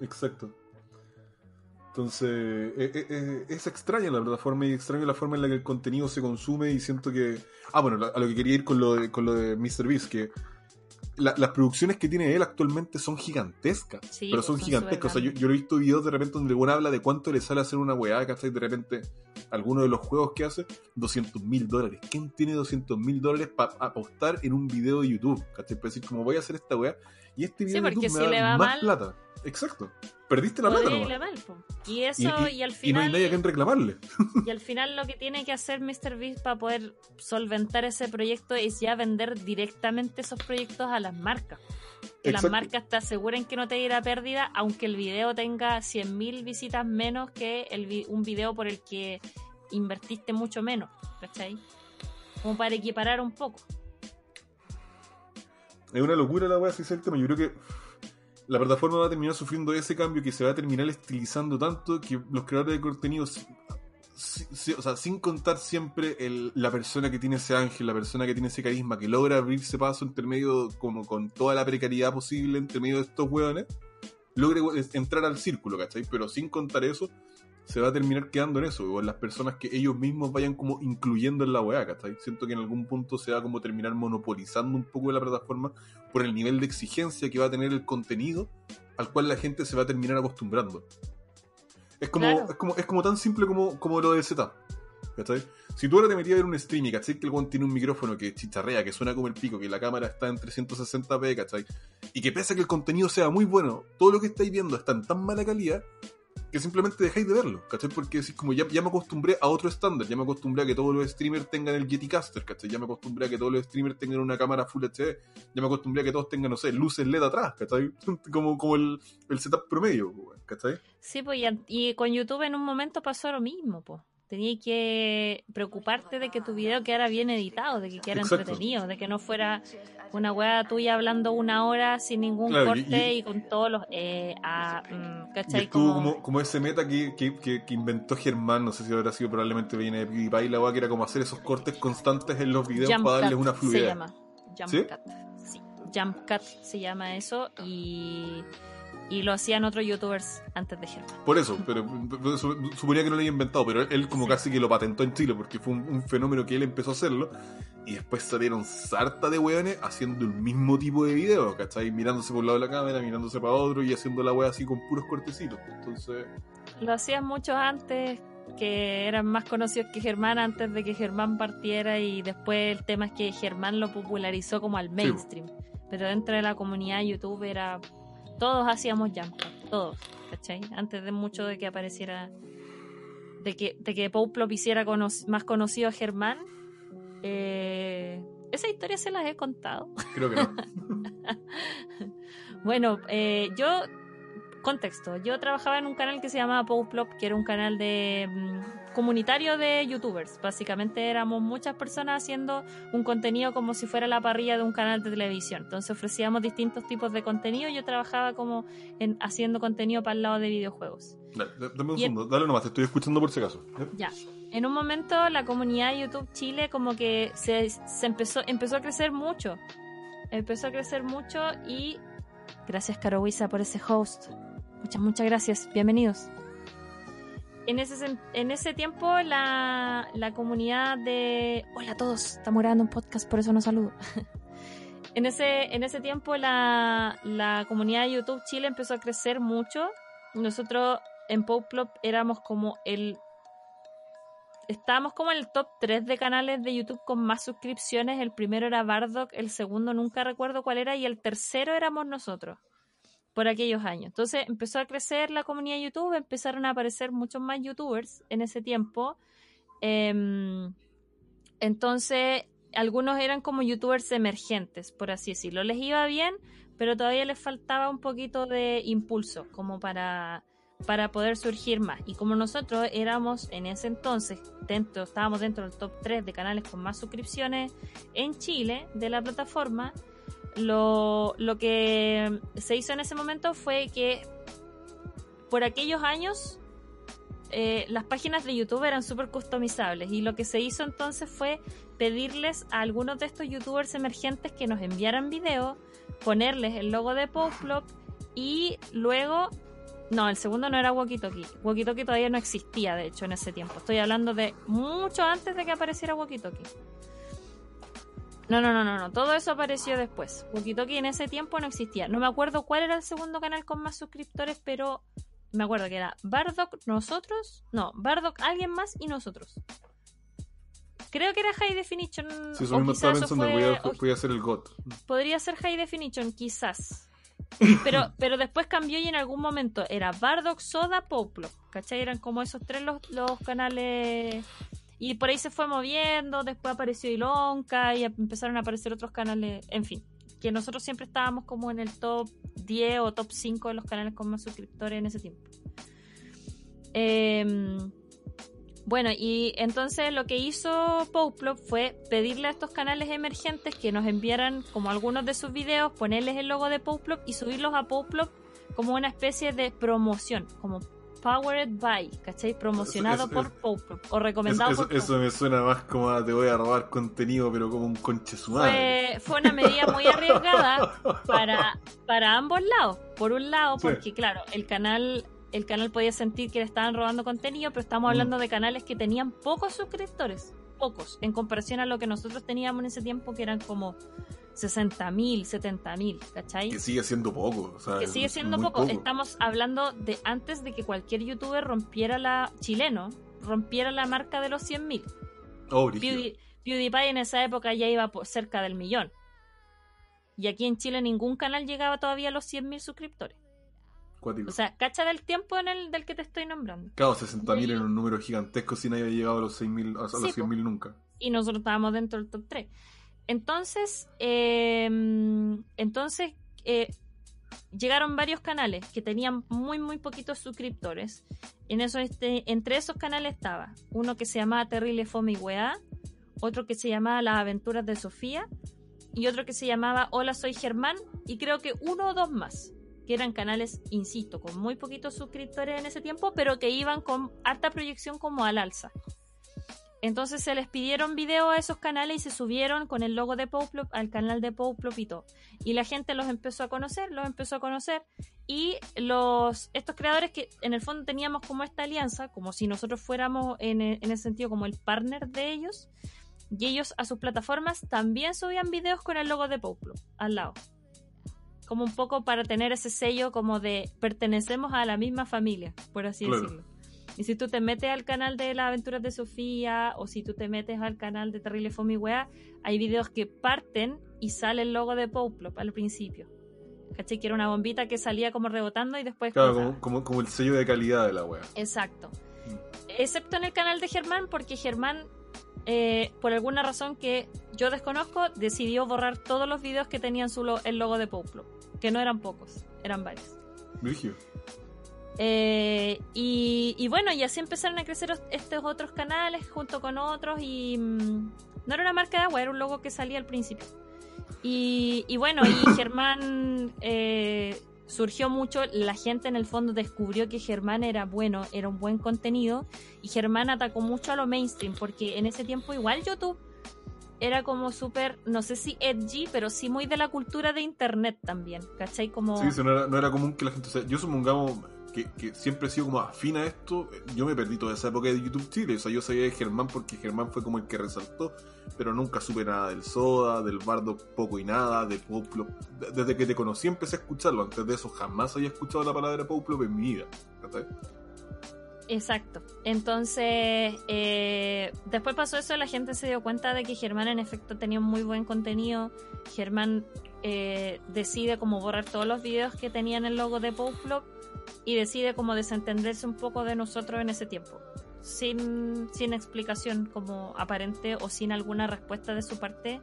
Exacto. Entonces, eh, eh, eh, es extraña la plataforma y extraña la forma en la que el contenido se consume y siento que... Ah, bueno, a lo que quería ir con lo de, con lo de MrBeast, que la- las producciones que tiene él actualmente son gigantescas. Sí, pero pues, son son gigantescas. O sea, yo, yo he visto videos de repente donde el buen habla de cuánto le sale hacer una weá, ¿cachai? De repente, alguno de los juegos que hace, 200 mil dólares. ¿Quién tiene 200 mil dólares para apostar en un video de YouTube? ¿cachai? Para decir, como voy a hacer esta weá, y este video de porque YouTube si me le da va más mal- plata. Exacto. Perdiste la plata. Y eso, y, al y no final, hay nadie a quien reclamarle. y al final lo que tiene que hacer MrBeast para poder solventar ese proyecto es ya vender directamente esos proyectos a las marcas. Que Exacto. las marcas te aseguren que no te irá pérdida, aunque el video tenga 100.000 visitas menos que el vi- un video por el que invertiste mucho menos, ¿cachai? Como para equiparar un poco. Es una locura la weá, si es el tema. Yo creo que la plataforma va a terminar sufriendo ese cambio que se va a terminar estilizando tanto que los creadores de si- o sea, sin contar siempre el- la persona que tiene ese ángel, la persona que tiene ese carisma, que logra abrirse paso entre medio, como con toda la precariedad posible entre medio de estos weones, logre entrar al círculo, ¿cachai? Pero sin contar eso, se va a terminar quedando en eso, o en las personas que ellos mismos vayan como incluyendo en la weá, ¿cachai? Siento que en algún punto se va a como terminar monopolizando un poco la plataforma por el nivel de exigencia que va a tener el contenido al cual la gente se va a terminar acostumbrando. Es como, Claro. es como, es como tan simple como, como lo del setup. ¿Cachai? Si tú ahora te metías a ver un stream y ¿cachai? que el weón tiene un micrófono que chicharrea, que suena como el pico, que la cámara está en 360p, ¿cachai? Y que pese a que el contenido sea muy bueno, todo lo que estáis viendo está en tan mala calidad que simplemente dejáis de verlo, ¿cachai? Porque decís como ya, ya me acostumbré a otro estándar, ya me acostumbré a que todos los streamers tengan el Yeticaster, ¿cachai? Ya me acostumbré a que todos los streamers tengan una cámara Full HD, ya me acostumbré a que todos tengan, no sé, luces LED atrás, ¿cachai? Como, como el, el setup promedio, ¿cachai? Sí, pues y, y con YouTube en un momento pasó lo mismo, pues. Tenías que preocuparte de que tu video quedara bien editado, de que quedara Exacto. entretenido, de que no fuera una weá tuya hablando una hora sin ningún Claro, y- corte y, y- con todos los... Eh, ah, mm, Y ¿Cachai? estuvo Como, como, como ese meta que, que, que, que inventó Germán, no sé si habrá sido probablemente viene de PewDiePie, la weá, que era como hacer esos cortes constantes en los videos Jump para darles una se fluidez. llama. Jump ¿Sí? Cut. Sí. Jump Cut se llama eso y, y lo hacían otros youtubers antes de Germán. Por eso, pero pero su- suponía que no lo había inventado, pero él como Sí. casi que lo patentó en Chile, porque fue un, un fenómeno que él empezó a hacerlo, y después salieron sarta de weones haciendo el mismo tipo de video, ¿cachai? Mirándose por un lado de la cámara, mirándose para otro y haciendo la wea así con puros cortecitos. Entonces, Lo hacían muchos antes que eran más conocidos que Germán antes de que Germán partiera y después el tema es que Germán lo popularizó como al mainstream. Pero dentro de la comunidad de YouTube era... Todos hacíamos cut, todos, ¿cachai? Antes de mucho de que apareciera... De que, de que Pouplop hiciera cono- más conocido a Germán. Eh, esa historia se las he contado. creo que no. Bueno, eh, yo, contexto, yo trabajaba en un canal que se llamaba Pouplop, que era un canal de mm, comunitario de youtubers. Básicamente éramos muchas personas haciendo un contenido como si fuera la parrilla de un canal de televisión. Entonces ofrecíamos distintos tipos de contenido. Yo trabajaba como en, haciendo contenido para el lado de videojuegos. Dale, dame un segundo, dale nomás, te estoy escuchando por si acaso. Ya. En un momento la comunidad de YouTube Chile como que se, se empezó, empezó a crecer mucho. Empezó a crecer mucho y gracias Caro Huiza por ese host. Muchas, muchas gracias. Bienvenidos. En ese, en ese tiempo la, la comunidad de... Hola a todos, estamos grabando un podcast, por eso no saludo. en, ese, en ese tiempo la, la comunidad de YouTube Chile empezó a crecer mucho. Nosotros en Poplop éramos como el estábamos como en el top 3 de canales de YouTube con más suscripciones. El primero era Bardock, el segundo nunca recuerdo cuál era, y el tercero éramos nosotros por aquellos años. Entonces empezó a crecer la comunidad de YouTube, empezaron a aparecer muchos más youtubers en ese tiempo. Em, entonces algunos eran como youtubers emergentes, por así decirlo. Les iba bien, pero todavía les faltaba un poquito de impulso como para, para poder surgir más. Y como nosotros éramos en ese entonces, dentro, estábamos dentro del top 3 de canales con más suscripciones en Chile de la plataforma, lo, lo que se hizo en ese momento fue que por aquellos años eh, las páginas de YouTube eran súper customizables y lo que se hizo entonces fue pedirles a algunos de estos youtubers emergentes que nos enviaran videos, ponerles el logo de Popflop y luego... No, el segundo no era Walkie Talkie. Walkie Talkie todavía no existía, de hecho, en ese tiempo. Estoy hablando de mucho antes de que apareciera Walkie Talkie. No, no, no, no, no. Todo eso apareció después. Walkie en ese tiempo no existía. No me acuerdo cuál era el segundo canal con más suscriptores, pero me acuerdo que era Bardock, nosotros. No, Bardock, alguien más y nosotros. Creo que era High Definition. Sí, eso o mismo estaba quizás eso pensando, fue- voy a, o voy a hacer el GOT. podría ser High Definition, quizás. Pero, pero después cambió y en algún momento era Bardock, Soda, Poplo. ¿Cachai? Eran como esos tres los, los canales. Y por ahí se fue moviendo, después apareció Ilonka y empezaron a aparecer otros canales. En fin, que nosotros siempre estábamos como en el top 10 o top 5 de los canales con más suscriptores en ese tiempo. Em, bueno, y entonces lo que hizo Poplop fue pedirle a estos canales emergentes que nos enviaran como algunos de sus videos, ponerles el logo de Poplop y subirlos a Poplop como una especie de promoción, como Powered by, ¿cachai? Promocionado Eso- por eso- Poplop o Eso, recomendado eso- por eso me suena más como a te voy a robar contenido, pero como un conche su madre. fue, fue una medida muy arriesgada para, para ambos lados. Por un lado, Sí. porque claro, el canal, el canal podía sentir que le estaban robando contenido, pero estamos Mm. hablando de canales que tenían pocos suscriptores, pocos, en comparación a lo que nosotros teníamos en ese tiempo, que eran como 60.000, 70.000, ¿cachai? Que sigue siendo poco. O sea, que sigue siendo poco. Estamos hablando de antes de que cualquier youtuber rompiera la chileno, rompiera la marca de los 100.000. Oh, brígido. Pewdie- PewDiePie en esa época ya iba por cerca del millón. Y aquí en Chile ningún canal llegaba todavía a los 100.000 suscriptores. Cuático. O sea, cacha del tiempo en el del que te estoy nombrando. Claro, 60.000 y- en un número gigantesco si nadie había llegado a los 6.000, a Sí, los 100.000 nunca. Y nosotros estábamos dentro del top 3. Entonces, eh, entonces eh, llegaron varios canales que tenían muy, muy poquitos suscriptores. En eso, este, entre esos canales estaba uno que se llamaba Terrible Fome y Weá, otro que se llamaba Las Aventuras de Sofía y otro que se llamaba Hola, soy Germán y creo que uno o dos más, que eran canales, insisto, con muy poquitos suscriptores en ese tiempo, pero que iban con harta proyección como al alza. Entonces se les pidieron videos a esos canales y se subieron con el logo de Poplop al canal de Poplop y todo. Y la gente los empezó a conocer, los empezó a conocer. Y los estos creadores que en el fondo teníamos como esta alianza, como si nosotros fuéramos en, e- en ese sentido como el partner de ellos, y ellos a sus plataformas también subían videos con el logo de Poplop al lado. Como un poco para tener ese sello como de pertenecemos a la misma familia, por así Claro. decirlo. Y si tú te metes al canal de las aventuras de Sofía o si tú te metes al canal de Terrible Fomi Wea, hay videos que parten y sale el logo de Poplop al principio. ¿Cachai? Que era una bombita que salía como rebotando y después... Claro, como, como, como el sello de calidad de la wea. Exacto. Mm. Excepto en el canal de Germán, porque Germán, eh, por alguna razón que yo desconozco, decidió borrar todos los videos que tenían su lo- el logo de Poplop. Que no eran pocos, eran varios. Brígido. Eh, y, y bueno, y así empezaron a crecer os- estos otros canales junto con otros y mm, no era una marca de agua, era un logo que salía al principio. Y, y bueno, y Germán eh, surgió mucho, la gente en el fondo descubrió que Germán era bueno, era un buen contenido y Germán atacó mucho a lo mainstream porque en ese tiempo igual YouTube era como súper, no sé si edgy, pero sí muy de la cultura de internet también, ¿cachai? Como... Sí, sí, no era, no era común que la gente. O sea, yo supongamos que, siempre he sido como afín a esto. Yo me perdí toda esa época de YouTube Chile. O sea, yo sabía de Germán porque Germán fue como el que resaltó. Pero nunca supe nada del Soda, del Bardo poco y nada, de Poplop. De- Desde que te conocí empecé a escucharlo. Antes de eso jamás había escuchado la palabra Poplop en mi vida. Exacto. Entonces, eh, después pasó eso, la gente se dio cuenta de que Germán en efecto tenía un muy buen contenido. Germán eh, decide como borrar todos los videos que tenían el logo de Poplop y decide como desentenderse un poco de nosotros en ese tiempo. sin, sin explicación como aparente o sin alguna respuesta de su parte. Eh,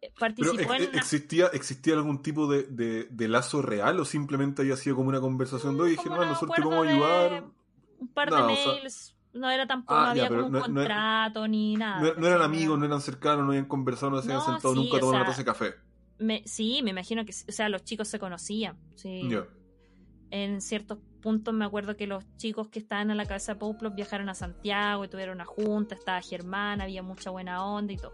Pero Participó ¿ex- en una- ¿existía, ¿existía algún tipo de, de- de lazo real o simplemente había sido como una conversación de hoy? Dije, como no, nosotros te vamos a de ayudar. un par No, de o sea- mails. no era tampoco, Ah, ya, había pero como un no- no- contrato ni nada. No, no eran amigos, no eran cercanos, no habían conversado, no se habían sentado sí, nunca a tomar una taza de café. Me- sí, me imagino que, o sea, los chicos se conocían. Sí. Ya. En ciertos puntos me acuerdo que los chicos que estaban en la cabeza de Pouplos viajaron a Santiago y tuvieron una junta, estaba Germán, había mucha buena onda y todo.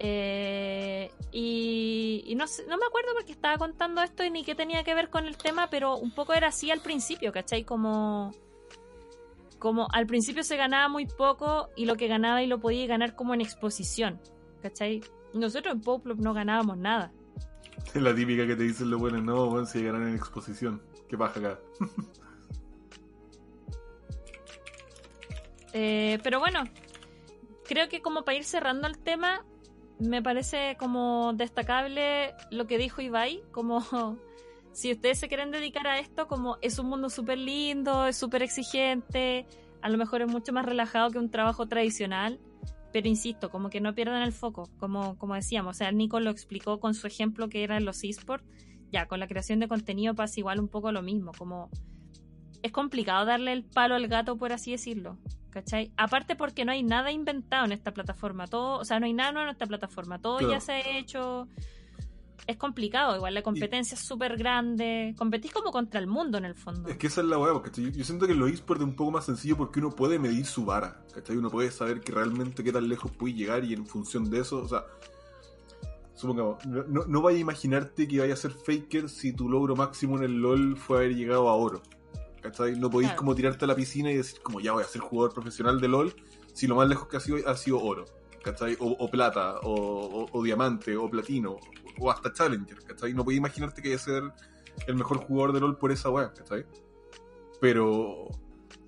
Eh, y no, sé- no me acuerdo porque estaba contando esto y ni qué tenía que ver con el tema, pero un poco era así al principio, ¿cachai? Como, como al principio se ganaba muy poco y lo que ganaba y lo podía ganar como en exposición, ¿cachai? Nosotros en Pouplos no ganábamos nada. La típica que te dicen los buenos, no, bueno, si ganan en exposición. ¿Qué pasa acá? Eh, pero bueno, creo que como para ir cerrando el tema, me parece como destacable lo que dijo Ibai, como si ustedes se quieren dedicar a esto, como es un mundo súper lindo, es súper exigente, a lo mejor es mucho más relajado que un trabajo tradicional, pero insisto, como que no pierdan el foco, como, como decíamos, o sea, Nico lo explicó con su ejemplo que era los esports, ya, con la creación de contenido pasa igual un poco lo mismo, como es complicado darle el palo al gato, por así decirlo. ¿Cachai? Aparte porque no hay nada inventado en esta plataforma. Todo, o sea, no hay nada nuevo en esta plataforma. Todo Claro. ya se ha hecho. Es complicado, igual la competencia es súper grande. Competís como contra el mundo en el fondo. Es que esa es la weá, porque yo, siento que los esports es un poco más sencillo porque uno puede medir su vara, ¿cachai? Uno puede saber que realmente qué tan lejos puede llegar y en función de eso, o sea, supongamos, no, no, no vaya a imaginarte que vaya a ser faker si tu logro máximo en el LOL fue haber llegado a oro, ¿cachai? No podéis Claro. como tirarte a la piscina y decir como ya voy a ser jugador profesional de LOL si lo más lejos que ha sido ha sido oro, ¿cachai? O, o plata, o, o- o diamante, o platino, o hasta challenger, ¿cachai? No podéis imaginarte que vaya a ser el mejor jugador de LOL por esa weá, ¿cachai? Pero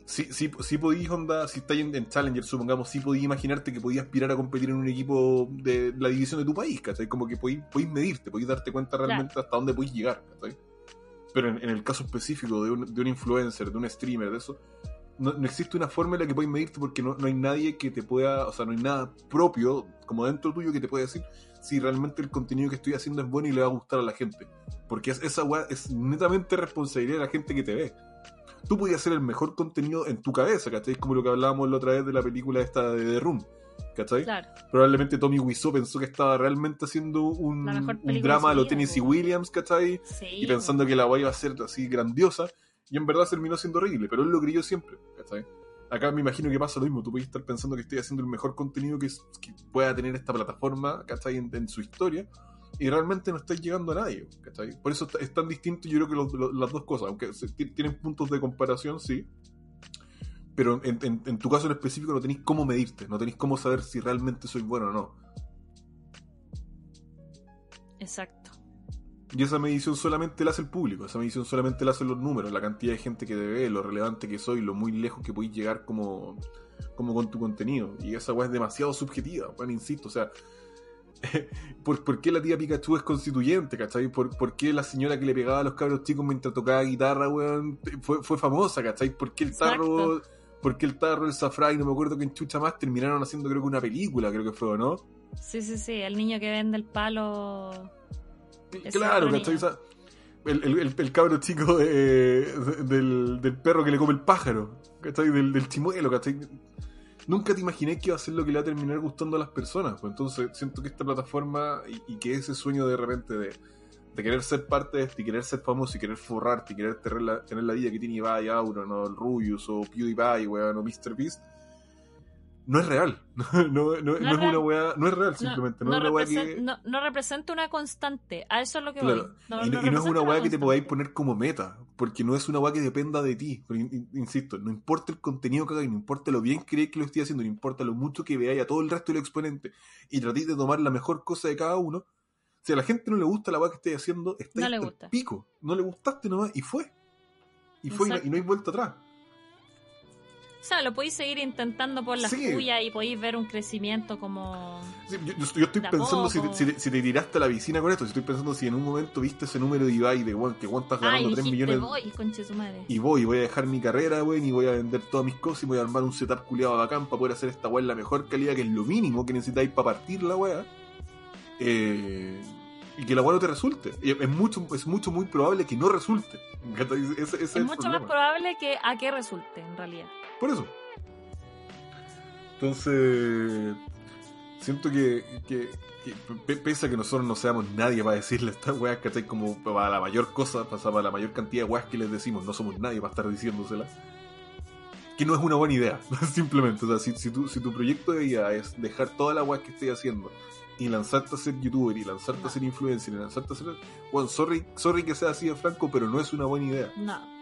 sí, sí, sí podías, onda, si estáis en, en Challenger, supongamos, sí podías imaginarte que podías aspirar a competir en un equipo de la división de tu país, ¿cachai? Como que podías, podías medirte, podías darte cuenta realmente hasta dónde podías llegar, ¿cachai? Pero en, en el caso específico de un, de un influencer, de un streamer, de eso, no, no existe una forma en la que puedas medirte porque no, no hay nadie que te pueda, o sea, no hay nada propio, como dentro tuyo, que te pueda decir si realmente el contenido que estoy haciendo es bueno y le va a gustar a la gente. Porque es- esa weá es netamente responsabilidad de la gente que te ve. Tú podías hacer el mejor contenido en tu cabeza, ¿cachai? Como lo que hablábamos la otra vez de la película esta de The Room, ¿cachai? Claro. Probablemente Tommy Wiseau pensó que estaba realmente haciendo un, drama de a su lo vida, Tennessee. Williams, ¿cachai? Sí. y pensando que la weá iba a ser así grandiosa, y en verdad terminó siendo horrible, pero él lo creyó siempre, ¿cachai? Acá me imagino que pasa lo mismo, tú puedes estar pensando que estoy haciendo el mejor contenido que, pueda tener esta plataforma, ¿cachai? En, en su historia, y realmente no estás llegando a nadie, ¿cachai? Por eso es tan distinto yo creo que los- las dos cosas, aunque tienen puntos de comparación, sí, pero en, en- en tu caso en específico no tenéis cómo medirte, no tenéis cómo saber si realmente soy bueno o no. Exacto. Y esa medición solamente la hace el público, esa medición solamente la hacen los números, la cantidad de gente que te ve, lo relevante que soy, lo muy lejos que podéis llegar como, como con tu contenido. Y esa weá es demasiado subjetiva, bueno, insisto, o sea, ¿por, por qué la tía Pikachu es constituyente, cachai? ¿Por, por qué la señora que le pegaba a los cabros chicos mientras tocaba guitarra, weón, fue, fue famosa, cachai? ¿Por qué el tarro, por qué el tarro, el safray, no me acuerdo que en Chucha más terminaron haciendo creo que una película, creo que fue, ¿o no? Sí, sí, sí. El niño que vende el palo. Claro, ¿cachai? el, el, el, cabro chico de- de- del, del perro que le come el pájaro, ¿cachai? Del, del chimuelo, ¿cachai? Nunca te imaginé que iba a ser lo que le va a terminar gustando a las personas. Pues entonces siento que esta plataforma y, y que ese sueño de repente de, de querer ser parte de esto y querer ser famoso y querer forrarte y querer tener la, tener la vida que tiene Ibai, Auron o el Rubius o PewDiePie, weón, o MrBeast, no es real. No, no, no, no es real. una weá, no es real simplemente. No, es una weá que... no- representa una constante. A eso es lo que Claro. voy. No, y, no, y no es una weá que te podáis poner como meta, porque no es una weá que dependa de ti. Pero insisto, no importa el contenido que hagáis, no importa lo bien que creéis que lo estoy haciendo, no importa lo mucho que veáis a todo el resto de los exponentes y tratéis de tomar la mejor cosa de cada uno. Si a la gente no le gusta la weá que estáis haciendo, No le gusta. pico. No le gustaste nomás y fue. Y fue y no, y no hay vuelta atrás. Sea, lo podéis seguir intentando por las Sí. y podéis ver un crecimiento como... Sí, yo, yo- yo estoy pensando si si, si te tiraste a la piscina con esto, si estoy pensando si en un momento viste ese número de Ibai de weón, que weón estás Ay, ganando 3 dijiste millones voy, conche su madre. y voy, voy a dejar mi carrera, weón, y voy a vender todas mis cosas y voy a armar un setup culiado bacán para poder hacer esta weá en la mejor calidad, que es lo mínimo que necesitáis para partir la weá. Eh, y que la weá no te resulte. Es mucho, es mucho muy probable que no resulte. Ese es mucho más probable que a que resulte, en realidad. Por eso. Entonces, siento que, que, que pe- pese a que nosotros no seamos nadie para decirle a estas weas, ¿cachai? Como para la mayor cosa, para la mayor cantidad de weas que les decimos, no somos nadie para estar diciéndoselas. Que no es una buena idea, simplemente. O sea, si, si, tu, si tu proyecto de vida es dejar todas las weas que estés haciendo y lanzarte a ser youtuber y lanzarte No. a ser influencer y lanzarte a ser. Bueno, sorry, sorry que sea así de franco, pero no es una buena idea. No.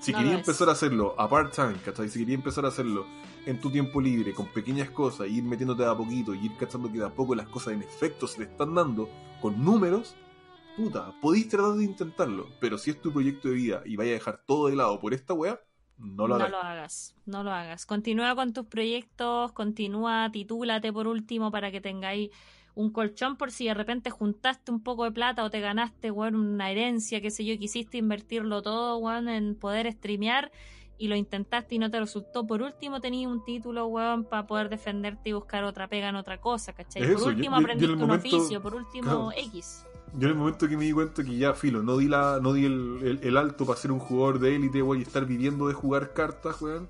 Si No quería empezar a hacerlo a part-time, ¿cachai? Si quería empezar a hacerlo en tu tiempo libre, con pequeñas cosas, y ir metiéndote de a poquito, y ir cachando que de a poco las cosas en efecto se te están dando con números, puta, podéis tratar de intentarlo. Pero si es tu proyecto de vida y vaya a dejar todo de lado por esta wea, no lo no lo hagas, no lo hagas. Continúa con tus proyectos, continúa, titúlate por último para que tengáis un colchón por si de repente juntaste un poco de plata o te ganaste, weón, una herencia, qué sé yo, quisiste invertirlo todo, weón, en poder streamear y lo intentaste y no te resultó. Por último tenías un título, weón, para poder defenderte y buscar otra pega en otra cosa, ¿cachai? Por último yo- yo en aprendiste un momento- oficio, por último Claro. X. Yo en el momento que me di cuenta que ya, filo, no di, la, no di el, el- el alto para ser un jugador de élite, weón, y estar viviendo de jugar cartas, weón.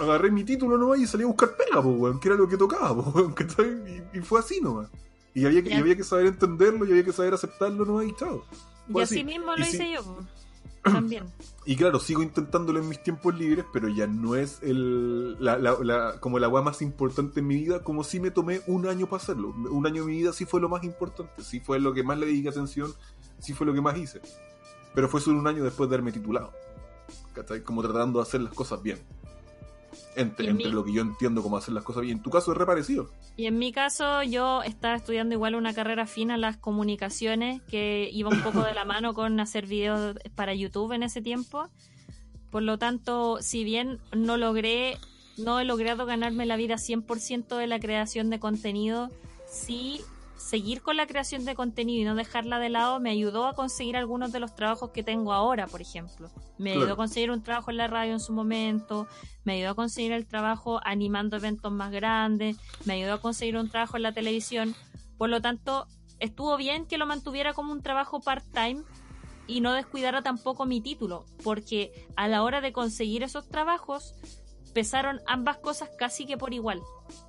Agarré mi título nomás y salí a buscar pega, pues, weón, que era lo que tocaba, pues, weón, ¿cachai? Y, y fue así nomás. Y había, que, y había que saber entenderlo y había que saber aceptarlo nomás y chao. Y así así. mismo Y lo sí. hice yo, po. también. Y claro, sigo intentándolo en mis tiempos libres, pero ya no es el, la, la- la- como la weá más importante en mi vida, como si me tomé un año para hacerlo. Un año de mi vida sí fue lo más importante, sí fue lo que más le dediqué atención, sí fue lo que más hice. Pero fue solo un año después de haberme titulado. ¿Cachai? Como tratando de hacer las cosas bien. Entre, mi- lo que yo entiendo como hacer las cosas bien. En tu caso es reparecido. Y en mi caso, yo estaba estudiando igual una carrera fina en las comunicaciones, que iba un poco de la mano con hacer videos para YouTube en ese tiempo. Por lo tanto, si bien no logré, no he logrado ganarme la vida 100% de la creación de contenido, sí seguir con la creación de contenido y no dejarla de lado me ayudó a conseguir algunos de los trabajos que tengo ahora, por ejemplo. Me Claro. ayudó a conseguir un trabajo en la radio en su momento, me ayudó a conseguir el trabajo animando eventos más grandes, me ayudó a conseguir un trabajo en la televisión. Por lo tanto, estuvo bien que lo mantuviera como un trabajo part-time y no descuidara tampoco mi título, porque a la hora de conseguir esos trabajos pesaron ambas cosas casi que por igual.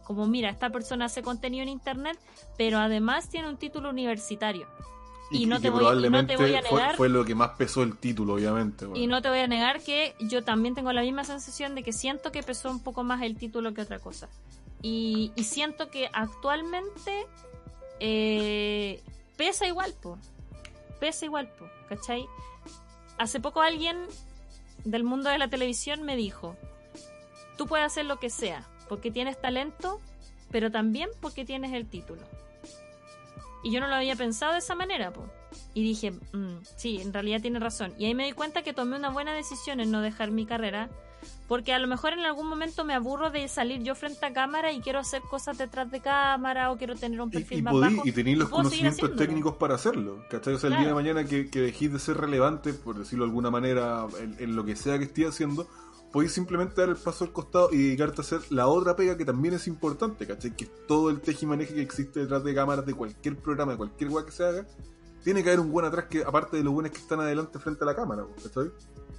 Como mira, esta persona hace contenido en internet, pero además tiene un título universitario. Y no te voy- y no te probablemente voy a negar- fue lo que más pesó el título, obviamente. Y no te voy a negar que yo también tengo la misma sensación de que siento que pesó un poco más el título que otra cosa. Y, y siento que actualmente eh, pesa igual, po. Pesa igual, po, ¿cachai? Hace poco alguien del mundo de la televisión me dijo, tú puedes hacer lo que sea, porque tienes talento, pero también porque tienes el título. Y yo no lo había pensado de esa manera, po. Y dije, "Mm, sí, en realidad tiene razón. Y ahí me di cuenta que tomé una buena decisión en no dejar mi carrera, porque a lo mejor en algún momento me aburro de salir yo frente a cámara y quiero hacer cosas detrás de cámara o quiero tener un Y, perfil y, más podí- bajo. y tenéis los conocimientos técnicos para hacerlo. ¿Cachai? O sea, el día de mañana que, que dejéis de ser relevante, por decirlo de alguna manera, en, en lo que sea que estés haciendo, podéis simplemente dar el paso al costado y dedicarte a hacer la otra pega que también es importante, ¿cachai? Que es todo el tejimaneje que existe detrás de cámaras de cualquier programa, de cualquier weá que se haga. Tiene que haber un buen atrás que, aparte de los buenos que están adelante frente a la cámara, ¿cachai?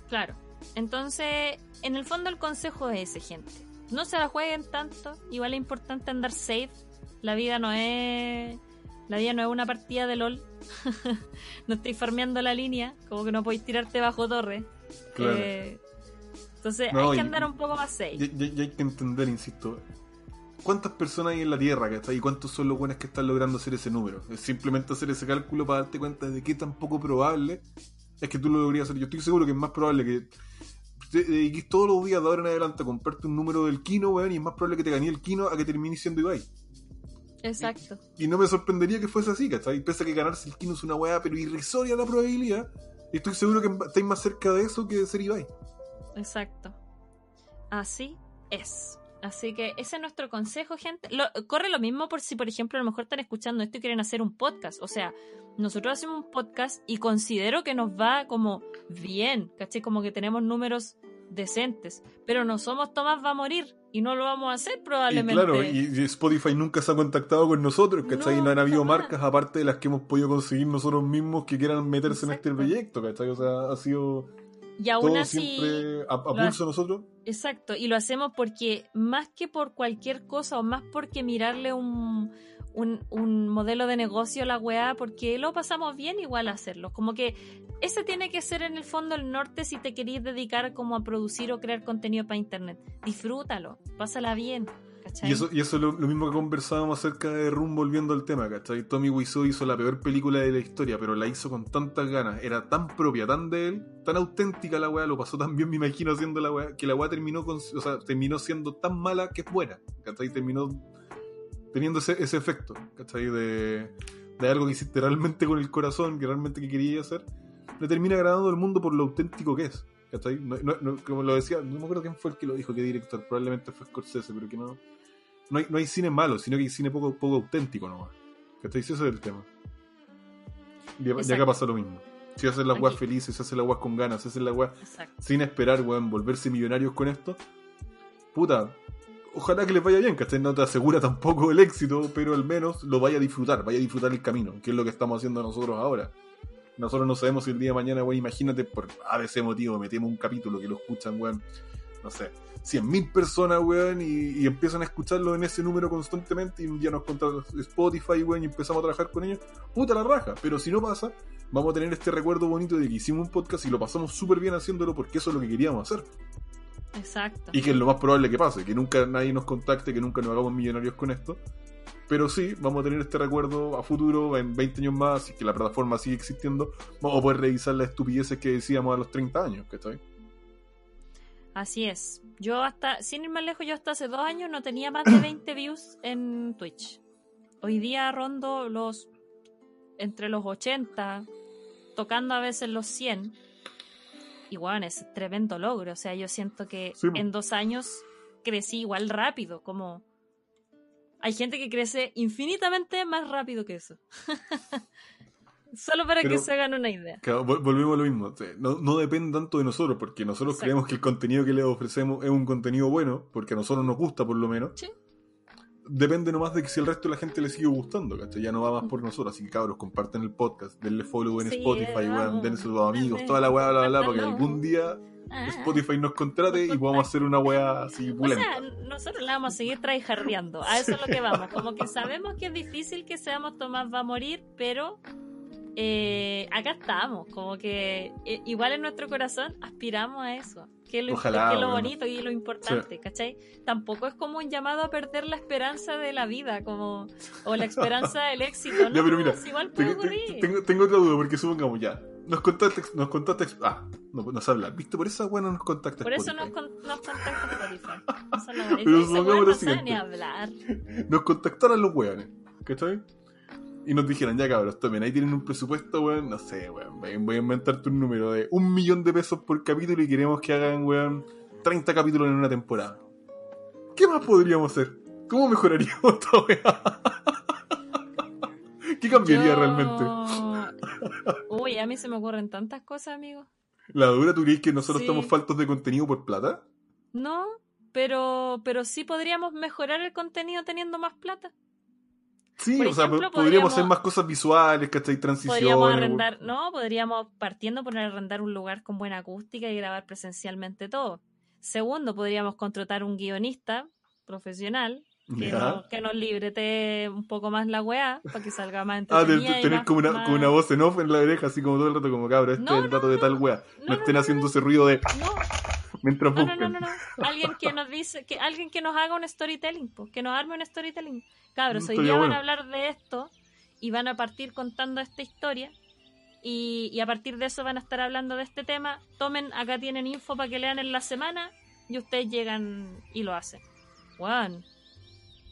Claro. Entonces, en el fondo el consejo es ese, gente. No se la jueguen tanto. Igual es importante andar safe. La vida no es... La vida no es una partida de LOL. no estoy farmeando la línea. Como que no podéis tirarte bajo torre. Claro. Eh, entonces No, hay y- que andar un poco más safe. Y, y- y hay que entender, insisto, ¿cuántas personas hay en la Tierra, ¿cachai? ¿Y cuántos son los buenos que están logrando hacer ese número? Es simplemente hacer ese cálculo para darte cuenta de qué tan poco probable es que tú lo logrías hacer. Yo estoy seguro que es más probable que te dediques todos los días de ahora en adelante a comprarte un número del Kino, weón, y es más probable que te gané el Kino a que termine siendo Ibai. Exacto. Y no me sorprendería que fuese así, ¿cachai? Pese a que ganarse el Kino es una weá, pero irrisoria la probabilidad, estoy seguro que estáis más cerca de eso que de ser Ibai. Exacto. Así es. Así que ese es nuestro consejo, gente. Lo- corre lo mismo por si, por ejemplo, a lo mejor están escuchando esto y quieren hacer un podcast. O sea, nosotros hacemos un podcast y considero que nos va como bien, ¿cachai? Como que tenemos números decentes. Pero no somos Tomás va a morir y no lo vamos a hacer Y probablemente. claro, y, y Spotify nunca se ha contactado con nosotros, ¿cachai? No, No, han habido jamás. marcas aparte de las que hemos podido conseguir nosotros mismos que quieran meterse en este proyecto, ¿cachai? O sea, ha sido y aún todo así, siempre a, pulso nosotros. Exacto, y lo hacemos porque más que por cualquier cosa o más porque mirarle un, un, un modelo de negocio a la weá, porque lo pasamos bien igual a hacerlo. Como que ese tiene que ser en el fondo el norte si te querís dedicar como a producir o crear contenido para internet. Disfrútalo, pásala bien. Y eso, y eso es lo, mismo que conversábamos acerca de Room volviendo al tema, ¿cachai? Tommy Wiseau hizo la peor película de la historia, pero la hizo con tantas ganas, era tan propia, tan de él, tan auténtica la weá, lo pasó tan bien, me imagino, haciendo la weá, que la weá terminó, con, o sea, terminó siendo tan mala que es buena, ¿cachai? Terminó teniendo ese, ese efecto, ¿cachai? De, de algo que hiciste realmente con el corazón, que realmente que quería hacer, le termina agradando al mundo por lo auténtico que es. No- no- no- como lo decía, no me acuerdo quién fue el que lo dijo, qué director, probablemente fue Scorsese, pero que no, no hay, no hay cine malo, sino que hay cine poco, poco auténtico nomás. ¿Cachai? Si ese es el tema. Y, y acá pasa lo mismo. Si hacen las weas felices, si hacen las weas con ganas, si hacen las weas sin esperar, weón, volverse millonarios con esto, puta, ojalá que les vaya bien, ¿cachai? No te asegura tampoco el éxito, pero al menos lo vaya a disfrutar, vaya a disfrutar el camino, que es lo que estamos haciendo nosotros ahora. Nosotros no sabemos si el día de mañana, weón, imagínate, por ABC motivo, metemos un capítulo que lo escuchan, weón, no sé, 100.000 personas, weón, y, y empiezan a escucharlo en ese número constantemente y un día nos contrata Spotify, weón, y empezamos a trabajar con ellos, puta la raja, pero si no pasa, vamos a tener este recuerdo bonito de que hicimos un podcast y lo pasamos súper bien haciéndolo porque eso es lo que queríamos hacer. Exacto. Y que es lo más probable que pase, que nunca nadie nos contacte, que nunca nos hagamos millonarios con esto. Pero sí, vamos a tener este recuerdo a futuro, en 20 años más, y que la plataforma sigue existiendo, vamos a poder revisar las estupideces que decíamos a los 30 años, ¿cachai? Así es. Yo hasta, sin ir más lejos, yo hasta hace dos años no tenía más de 20 views en Twitch. Hoy día rondo los entre los 80, tocando a veces los 100. Y bueno, es tremendo logro. O sea, yo siento que Sí, po. en dos años crecí igual rápido, como... Hay gente que crece infinitamente más rápido que eso. Solo para que Pero- se hagan una idea. Claro, vol- volvemos a lo mismo. No, no depende tanto de nosotros, porque nosotros Exacto. creemos que el contenido que les ofrecemos es un contenido bueno, porque a nosotros nos gusta por lo menos. Sí. Depende nomás de que si el resto de la gente le sigue gustando, ¿cachai? Ya no va más por nosotros. Así que cabros, comparten el podcast, denle follow en Sí, Spotify, weón, denle a sus amigos, toda la weá, bla, bla, bla, para que algún día Ah. Spotify nos contrate y podamos hacer una weá así O pulenta. sea, nosotros la vamos a seguir tryhardeando. A eso es lo que vamos. Como que sabemos que es difícil que seamos Tomás va a morir, pero eh, acá estamos. Como que eh, igual en nuestro corazón aspiramos a eso. Que es lo, Ojalá, que es lo bueno. bonito y lo importante, ¿cachai? Tampoco es como un llamado a perder la esperanza de la vida, como o la esperanza del éxito. No, Ya, pero mira, es igual puede Tengo, tengo, tengo otra duda, porque supongamos ya. Nos contaste, nos ah, no, nos habla. ¿Viste? Por esa weá no nos contacta Por eso nos, con- nos Spotify. Eso Pero supongamos no siguiente. ni hablar. nos contactaron los weones, ¿cachai? Y nos dijeron, ya cabros, tomen, ahí tienen un presupuesto, weón, no sé, weón, voy voy a inventarte un número de un millón de pesos por capítulo y queremos que hagan, weón, 30 capítulos en una temporada. ¿Qué más podríamos hacer? ¿Cómo mejoraríamos esta weá? ¿Qué cambiaría Yo- realmente? Uy, a mí se me ocurren tantas cosas, amigo. ¿La dura tú crees que nosotros Sí. estamos faltos de contenido por plata? No, pero, pero sí podríamos mejorar el contenido teniendo más plata. Sí, Por o sea, ejemplo, podríamos hacer más cosas visuales, ¿cachai? Transiciones. Podríamos arrendar, no, podríamos partiendo por arrendar un lugar con buena acústica y grabar presencialmente todo. Segundo, podríamos contratar un guionista profesional que, Ya. no- que nos librete un poco más la weá para que salga más Ah, de, entretenida. y tener como una, más- como una voz en off en la oreja, así como todo el rato, como cabro, este No, es el dato de tal wea. No, estén haciendo ese ruido de No, mientras No, no, buscan. no, no, no. Alguien que nos dice, que alguien que nos haga un storytelling, pues, que nos arme un storytelling. Cabros, Mm, hoy día van a hablar de esto y van a partir contando esta historia. Y, y a partir de eso van a estar hablando de este tema. Tomen, acá tienen info para que lean en la semana y ustedes llegan y lo hacen. Juan.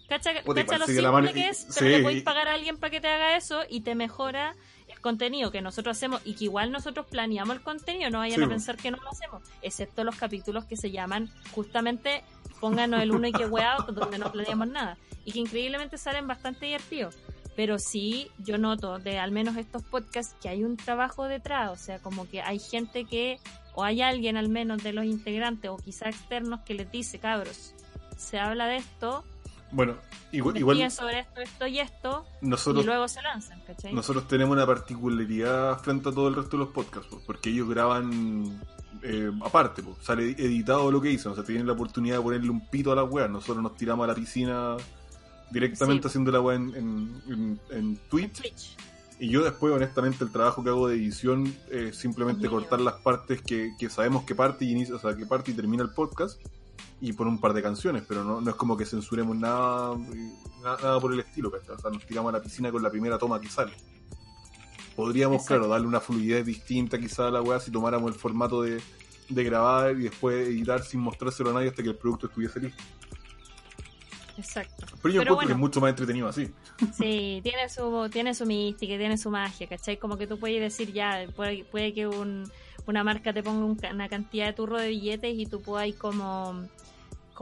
¿Cacha, Puta, cacha lo simple que es? Pero sí, le podéis pagar a alguien para que te haga eso y te mejora contenido que nosotros hacemos y que igual nosotros planeamos el contenido, no vayan Sí, a pensar que no lo hacemos, excepto los capítulos que se llaman justamente pónganos el uno y que weá, donde no planeamos nada. Y que increíblemente salen bastante divertidos. Pero sí, yo noto de al menos estos podcasts que hay un trabajo detrás, o sea, como que hay gente que, o hay alguien al menos de los integrantes, o quizá externos, que les dice, cabros, se habla de esto, Bueno, igual, igual sobre esto, esto y esto, nosotros y luego se lanzan, ¿cachai? Nosotros tenemos una particularidad frente a todo el resto de los podcasts, po, porque ellos graban eh, aparte, sale editado lo que dicen, o sea, tienen la oportunidad de ponerle un pito a las weas. Nosotros nos tiramos a la piscina directamente Sí. haciendo la wea en, en, en- en Twitch. Twitch. Y yo después, honestamente, el trabajo que hago de edición es simplemente Mío. cortar las partes que, que sabemos que parte y inicia, o sea, que parte y termina el podcast y por un par de canciones, pero no, no es como que censuremos nada, na- nada, por el estilo, ¿cachai? O sea, nos tiramos a la piscina con la primera toma que sale. Podríamos, Exacto. claro, darle una fluidez distinta quizá a la weá si tomáramos el formato de, de grabar y después editar sin mostrárselo a nadie hasta que el producto estuviese listo. Exacto. Pero yo Pero encuentro que bueno. es mucho más entretenido así. Sí, tiene su, tiene su mística, tiene su magia, ¿cachai? Como que tú puedes decir ya, puede, puede que un, una marca te ponga un una cantidad de turro de billetes y tú puedas como,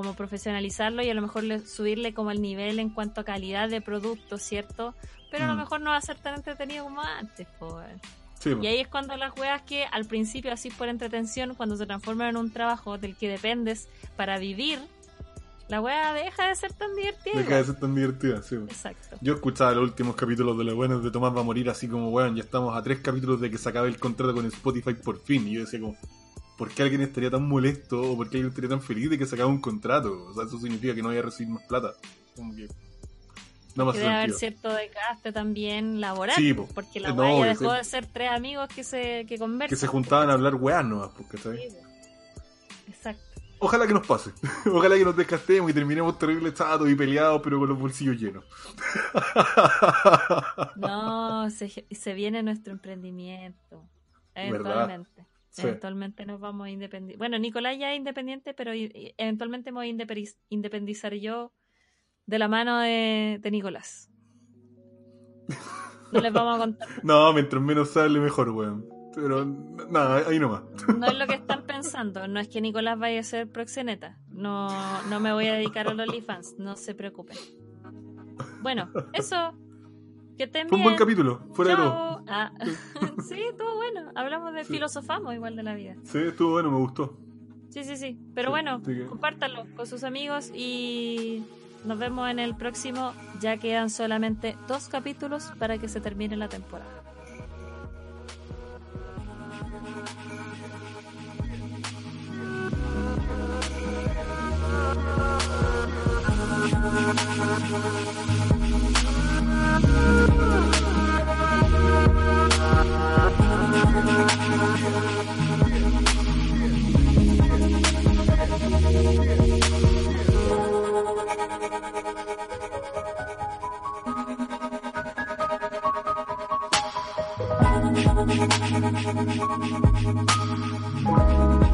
como profesionalizarlo y a lo mejor le- subirle como el nivel en cuanto a calidad de producto, ¿cierto? Pero a lo Mm. mejor no va a ser tan entretenido como antes, pues. Sí, po. Y ahí es cuando las weas que al principio así por entretención, cuando se transforman en un trabajo del que dependes para vivir, la wea deja de ser tan divertida. Deja de ser tan divertida, sí. po. Exacto. Yo escuchaba los últimos capítulos de Los Buenos de Tomás va a morir así como, weón, ya estamos a tres capítulos de que se acabe el contrato con Spotify por fin. Y yo decía como, ¿por qué alguien estaría tan molesto o por qué alguien estaría tan feliz de que se un contrato? O sea, eso significa que no vaya a recibir más plata. Como que... No hace debe haber cierto desgaste también laboral, Sí, po. porque la Eh, no, dejó de ser tres amigos que se que conversan. Que se juntaban a hablar weas nomás, porque ¿sabes? Sí, po. Exacto. Ojalá que nos pase. Ojalá que nos desgastemos y terminemos terribles chatos y peleados, pero con los bolsillos llenos. No, se, se viene nuestro emprendimiento. Eventualmente. Sí. Eventualmente nos vamos a independizar. Bueno, Nicolás ya es independiente, pero eventualmente me voy a independiz- independizar yo de la mano de, de Nicolás. No les vamos a contar. No, mientras menos sale, mejor, weón. Pero nada, ahí nomás. No es lo que están pensando. No es que Nicolás vaya a ser proxeneta. No, no me voy a dedicar a los OnlyFans. No se preocupen. Bueno, eso. Fue un buen capítulo, fuera de todo. Ah. Sí, estuvo bueno. Hablamos de filosofamos igual de la vida. Sí, estuvo bueno, me gustó. Sí, sí, sí. Pero bueno, sí compártanlo con sus amigos y nos vemos en el próximo. Ya quedan solamente dos capítulos para que se termine la temporada. Thank you.